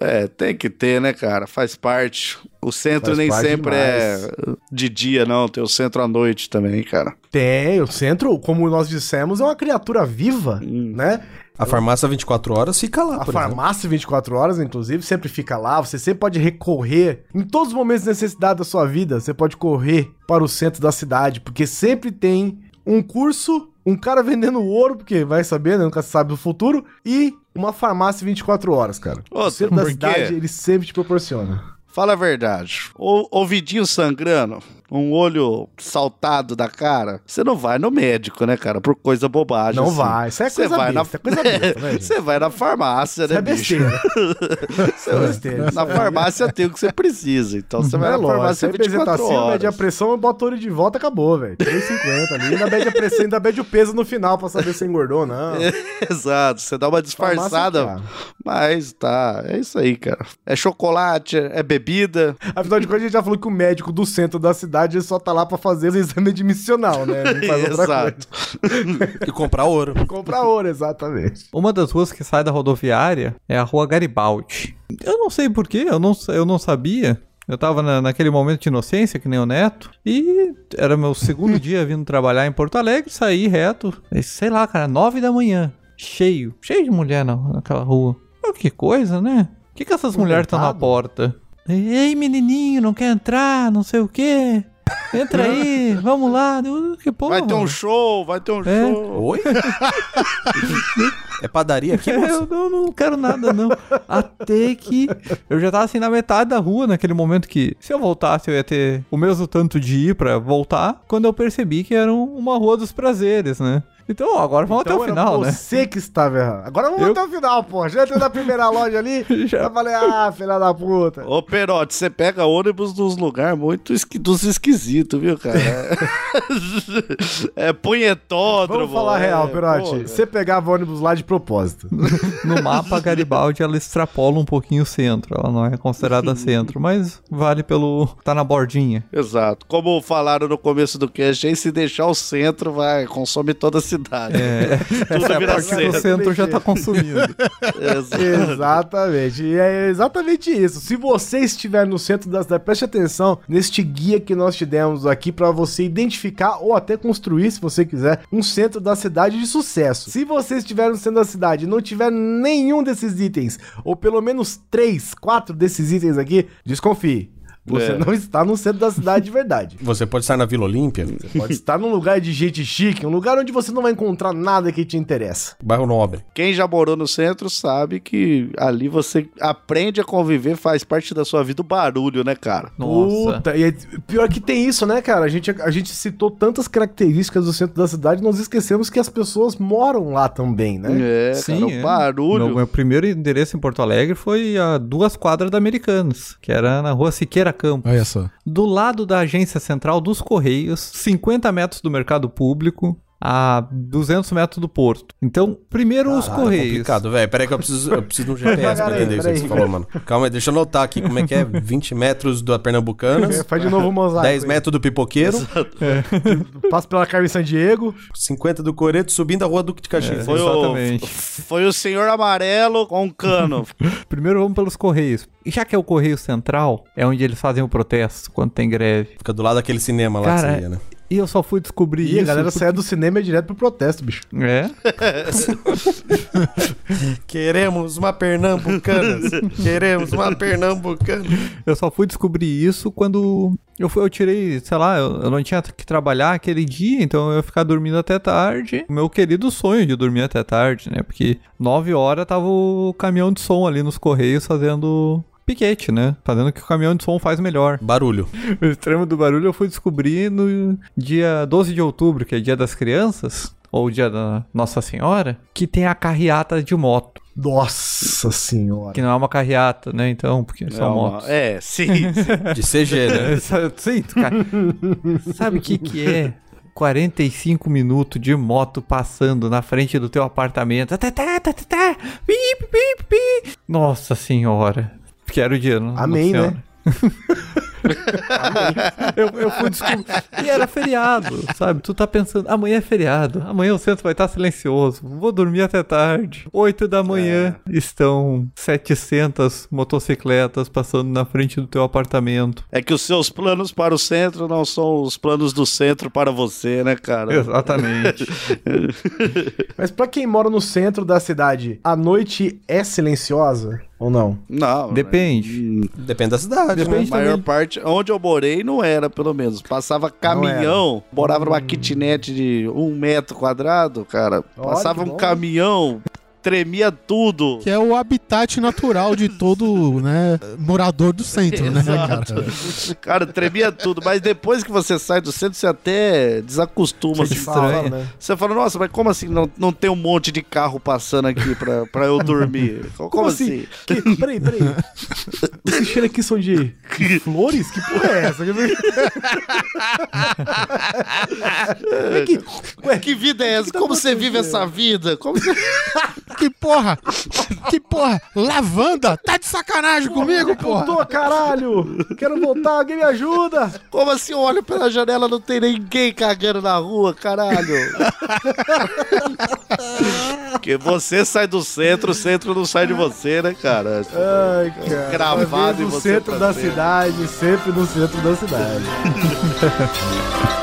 é, tem que ter, né, cara? Faz parte. O centro Faz nem sempre é de dia, não. Tem o centro à noite também, cara. Tem, o centro, como nós dissemos, é uma criatura viva, né? A farmácia 24 horas fica lá, A por farmácia 24 horas, inclusive, sempre fica lá. Você sempre pode recorrer, em todos os momentos de necessidade da sua vida, você pode correr para o centro da cidade, porque sempre tem um curso, um cara vendendo ouro, porque vai saber, né? nunca se sabe do futuro, e uma farmácia 24 horas, cara. Ô, o centro da cidade, ele sempre te proporciona. Fala a verdade. O ouvidinho sangrando, um olho saltado da cara, você não vai no médico, né, cara? Por coisa bobagem. Não assim. vai, isso é Você coisa vai besta, na... é coisa besta, né? Você vai na farmácia, Isso né, é besteira. Isso é besteira. Na farmácia tem o que você precisa. Então você vai É na lógico, farmácia aí bezetacil, 24 horas. mede a pressão, bota o olho de volta, acabou, velho. 3,50 ali, ainda mede a pressão, ainda mede o peso no final pra saber se engordou ou não. Exato, você dá uma disfarçada, Farmácia, mas tá, é isso aí, cara. É chocolate, é bebida. Afinal de contas, a gente já falou que o médico do centro da cidade só tá lá pra fazer o exame admissional, né? Não faz outra Exato. E comprar ouro. Comprar ouro, exatamente. Uma das ruas que sai da rodoviária é a rua Garibaldi. Eu não sei porquê, eu não, eu não sabia. Eu tava na- naquele momento de inocência, que nem o Neto, e era meu segundo dia vindo trabalhar em Porto Alegre, saí reto, e sei lá, cara, nove da manhã, cheio, cheio de mulher na, naquela rua. Oh, que coisa, né? Por que, que essas mulheres estão na porta? Ei, menininho, não quer entrar, não sei o quê. Entra aí, vamos lá. Eu, Que porra. Vai ter um show, vai ter um É. show. Oi? é padaria aqui, moça? Eu não, não quero nada, não. Até que eu já tava assim na metade da rua, naquele momento que, se eu voltasse, eu ia ter o mesmo tanto de ir pra voltar, quando eu percebi que era um- uma rua dos prazeres, né? Então, ó, agora vamos Então até o final, né? Você que estava errado. Agora vamos Eu- até o final, pô. Já entrou na primeira loja ali, Já. já falei, ah, filha da puta. Ô, Perote, você pega ônibus nos lugares muito esqui dos esquisitos, viu, cara? É, é punhetódromo. Vamos falar é, real, Perote. Você pegava ônibus lá de propósito. No mapa, Garibaldi, ela extrapola um pouquinho o centro. Ela não é considerada centro, mas vale pelo... tá na bordinha. Exato. Como falaram no começo do cast, aí se deixar o centro, vai, consome toda a cidade. É, essa é a vira parte que o centro. já tá consumindo. Exatamente. E é exatamente isso. Se você estiver no centro da cidade, preste atenção neste guia que nós te demos aqui para você identificar ou até construir, se você quiser, um centro da cidade de sucesso. Se você estiver no centro da cidade e não tiver nenhum desses itens, ou pelo menos três, quatro desses itens aqui, desconfie. Você É. não está no centro da cidade de verdade. Você pode estar na Vila Olímpia, Pode estar num lugar de gente chique, um lugar onde você não vai encontrar nada que te interessa. bairro Nobre. Quem já morou no centro sabe que ali você aprende a conviver, faz parte da sua vida o barulho, né, cara? Nossa. Puta, e é- pior que tem isso, né, cara? A gente, a gente citou tantas características do centro da cidade, nós esquecemos que as pessoas moram lá também, né? É, Sim, cara, é. o barulho. Meu, meu primeiro endereço em Porto Alegre foi a duas quadras da Americanas, que era na rua Siqueira Campos. Olha só. Do lado da agência central dos Correios, 50 metros do mercado público, a 200 metros do porto. Então, primeiro os Ah, Correios. complicado, velho. Peraí que eu preciso, eu preciso de um GPS pra entender isso que você falou, mano. Calma aí, deixa eu anotar aqui como é que é. 20 metros da Pernambucanas, Faz de novo o mosaico. 10 aí. metros do Pipoqueiro, Passa pela Carmen San Diego. 50 do Coreto, subindo a rua Duque de Caxias. Foi Exatamente. o, foi o senhor amarelo com um cano. Primeiro vamos pelos Correios. E já que é o Correio Central, é onde eles fazem o protesto quando tem greve. Fica do lado daquele cinema lá Cara, que você ia, né? E eu só fui descobrir E isso. a galera porque- saia do cinema e direto pro protesto, bicho. É. Queremos uma pernambucana. Queremos uma pernambucana. Eu só fui descobrir isso quando eu, fui, eu tirei, sei lá, eu, eu não tinha que trabalhar aquele dia, então eu ia ficar dormindo até tarde. O meu querido sonho de dormir até tarde, né? Porque 9 horas tava o caminhão de som ali nos Correios fazendo piquete, né? Fazendo o que o caminhão de som faz melhor. Barulho. O extremo do barulho eu fui descobrir no dia 12 de outubro, que é dia das crianças, ou dia da Nossa Senhora, que tem a carreata de moto. Nossa senhora. Que não é uma carreata, né? Então, porque É, são uma- motos. é, sim, sim. De CG, né? Sim, cara. Sabe o que que é? 45 minutos de moto passando na frente do teu apartamento. Tá, tá, tá, tá, tá. Nossa senhora. Quero dia, não? Amém, né? eu, eu fui descobrir. E era feriado, sabe? Tu tá pensando, amanhã é feriado, amanhã o centro vai estar silencioso, vou dormir até tarde. 8 da manhã estão 700 motocicletas passando na frente do teu apartamento. É que os seus planos para o centro não são os planos do centro para você, né, cara? Exatamente. Mas pra quem mora no centro da cidade, a noite é silenciosa ou não? Não. Depende. hum, Depende da cidade, A né? maior parte, onde eu morei, não era, pelo menos. Passava caminhão, morava numa kitnet de um metro quadrado, cara. Olha, Passava que um bom. caminhão, tremia tudo. Que é o habitat natural de todo, né, morador do centro, né, cara? Cara, tremia tudo. Mas depois que você sai do centro, você até desacostuma. Você assim. fala, né? Você fala, nossa, mas como assim não, não tem um monte de carro passando aqui pra, pra eu dormir? Como, Como assim? assim? Que, peraí, peraí. Esses cheiros aqui são de flores? Que porra é essa? Ué, que, ué, Que vida é essa? tá Como você vive essa vida? Como você... Que porra! Que porra! Lavanda! Tá de sacanagem comigo, porra! Tô, caralho! Quero voltar, alguém me ajuda! Como assim eu olho pela janela não tem ninguém cagando na rua, caralho? Porque você sai do centro, o centro não sai de você, né, cara? Ai, cara. Gravado em no você centro pra da cidade, sempre no centro da cidade.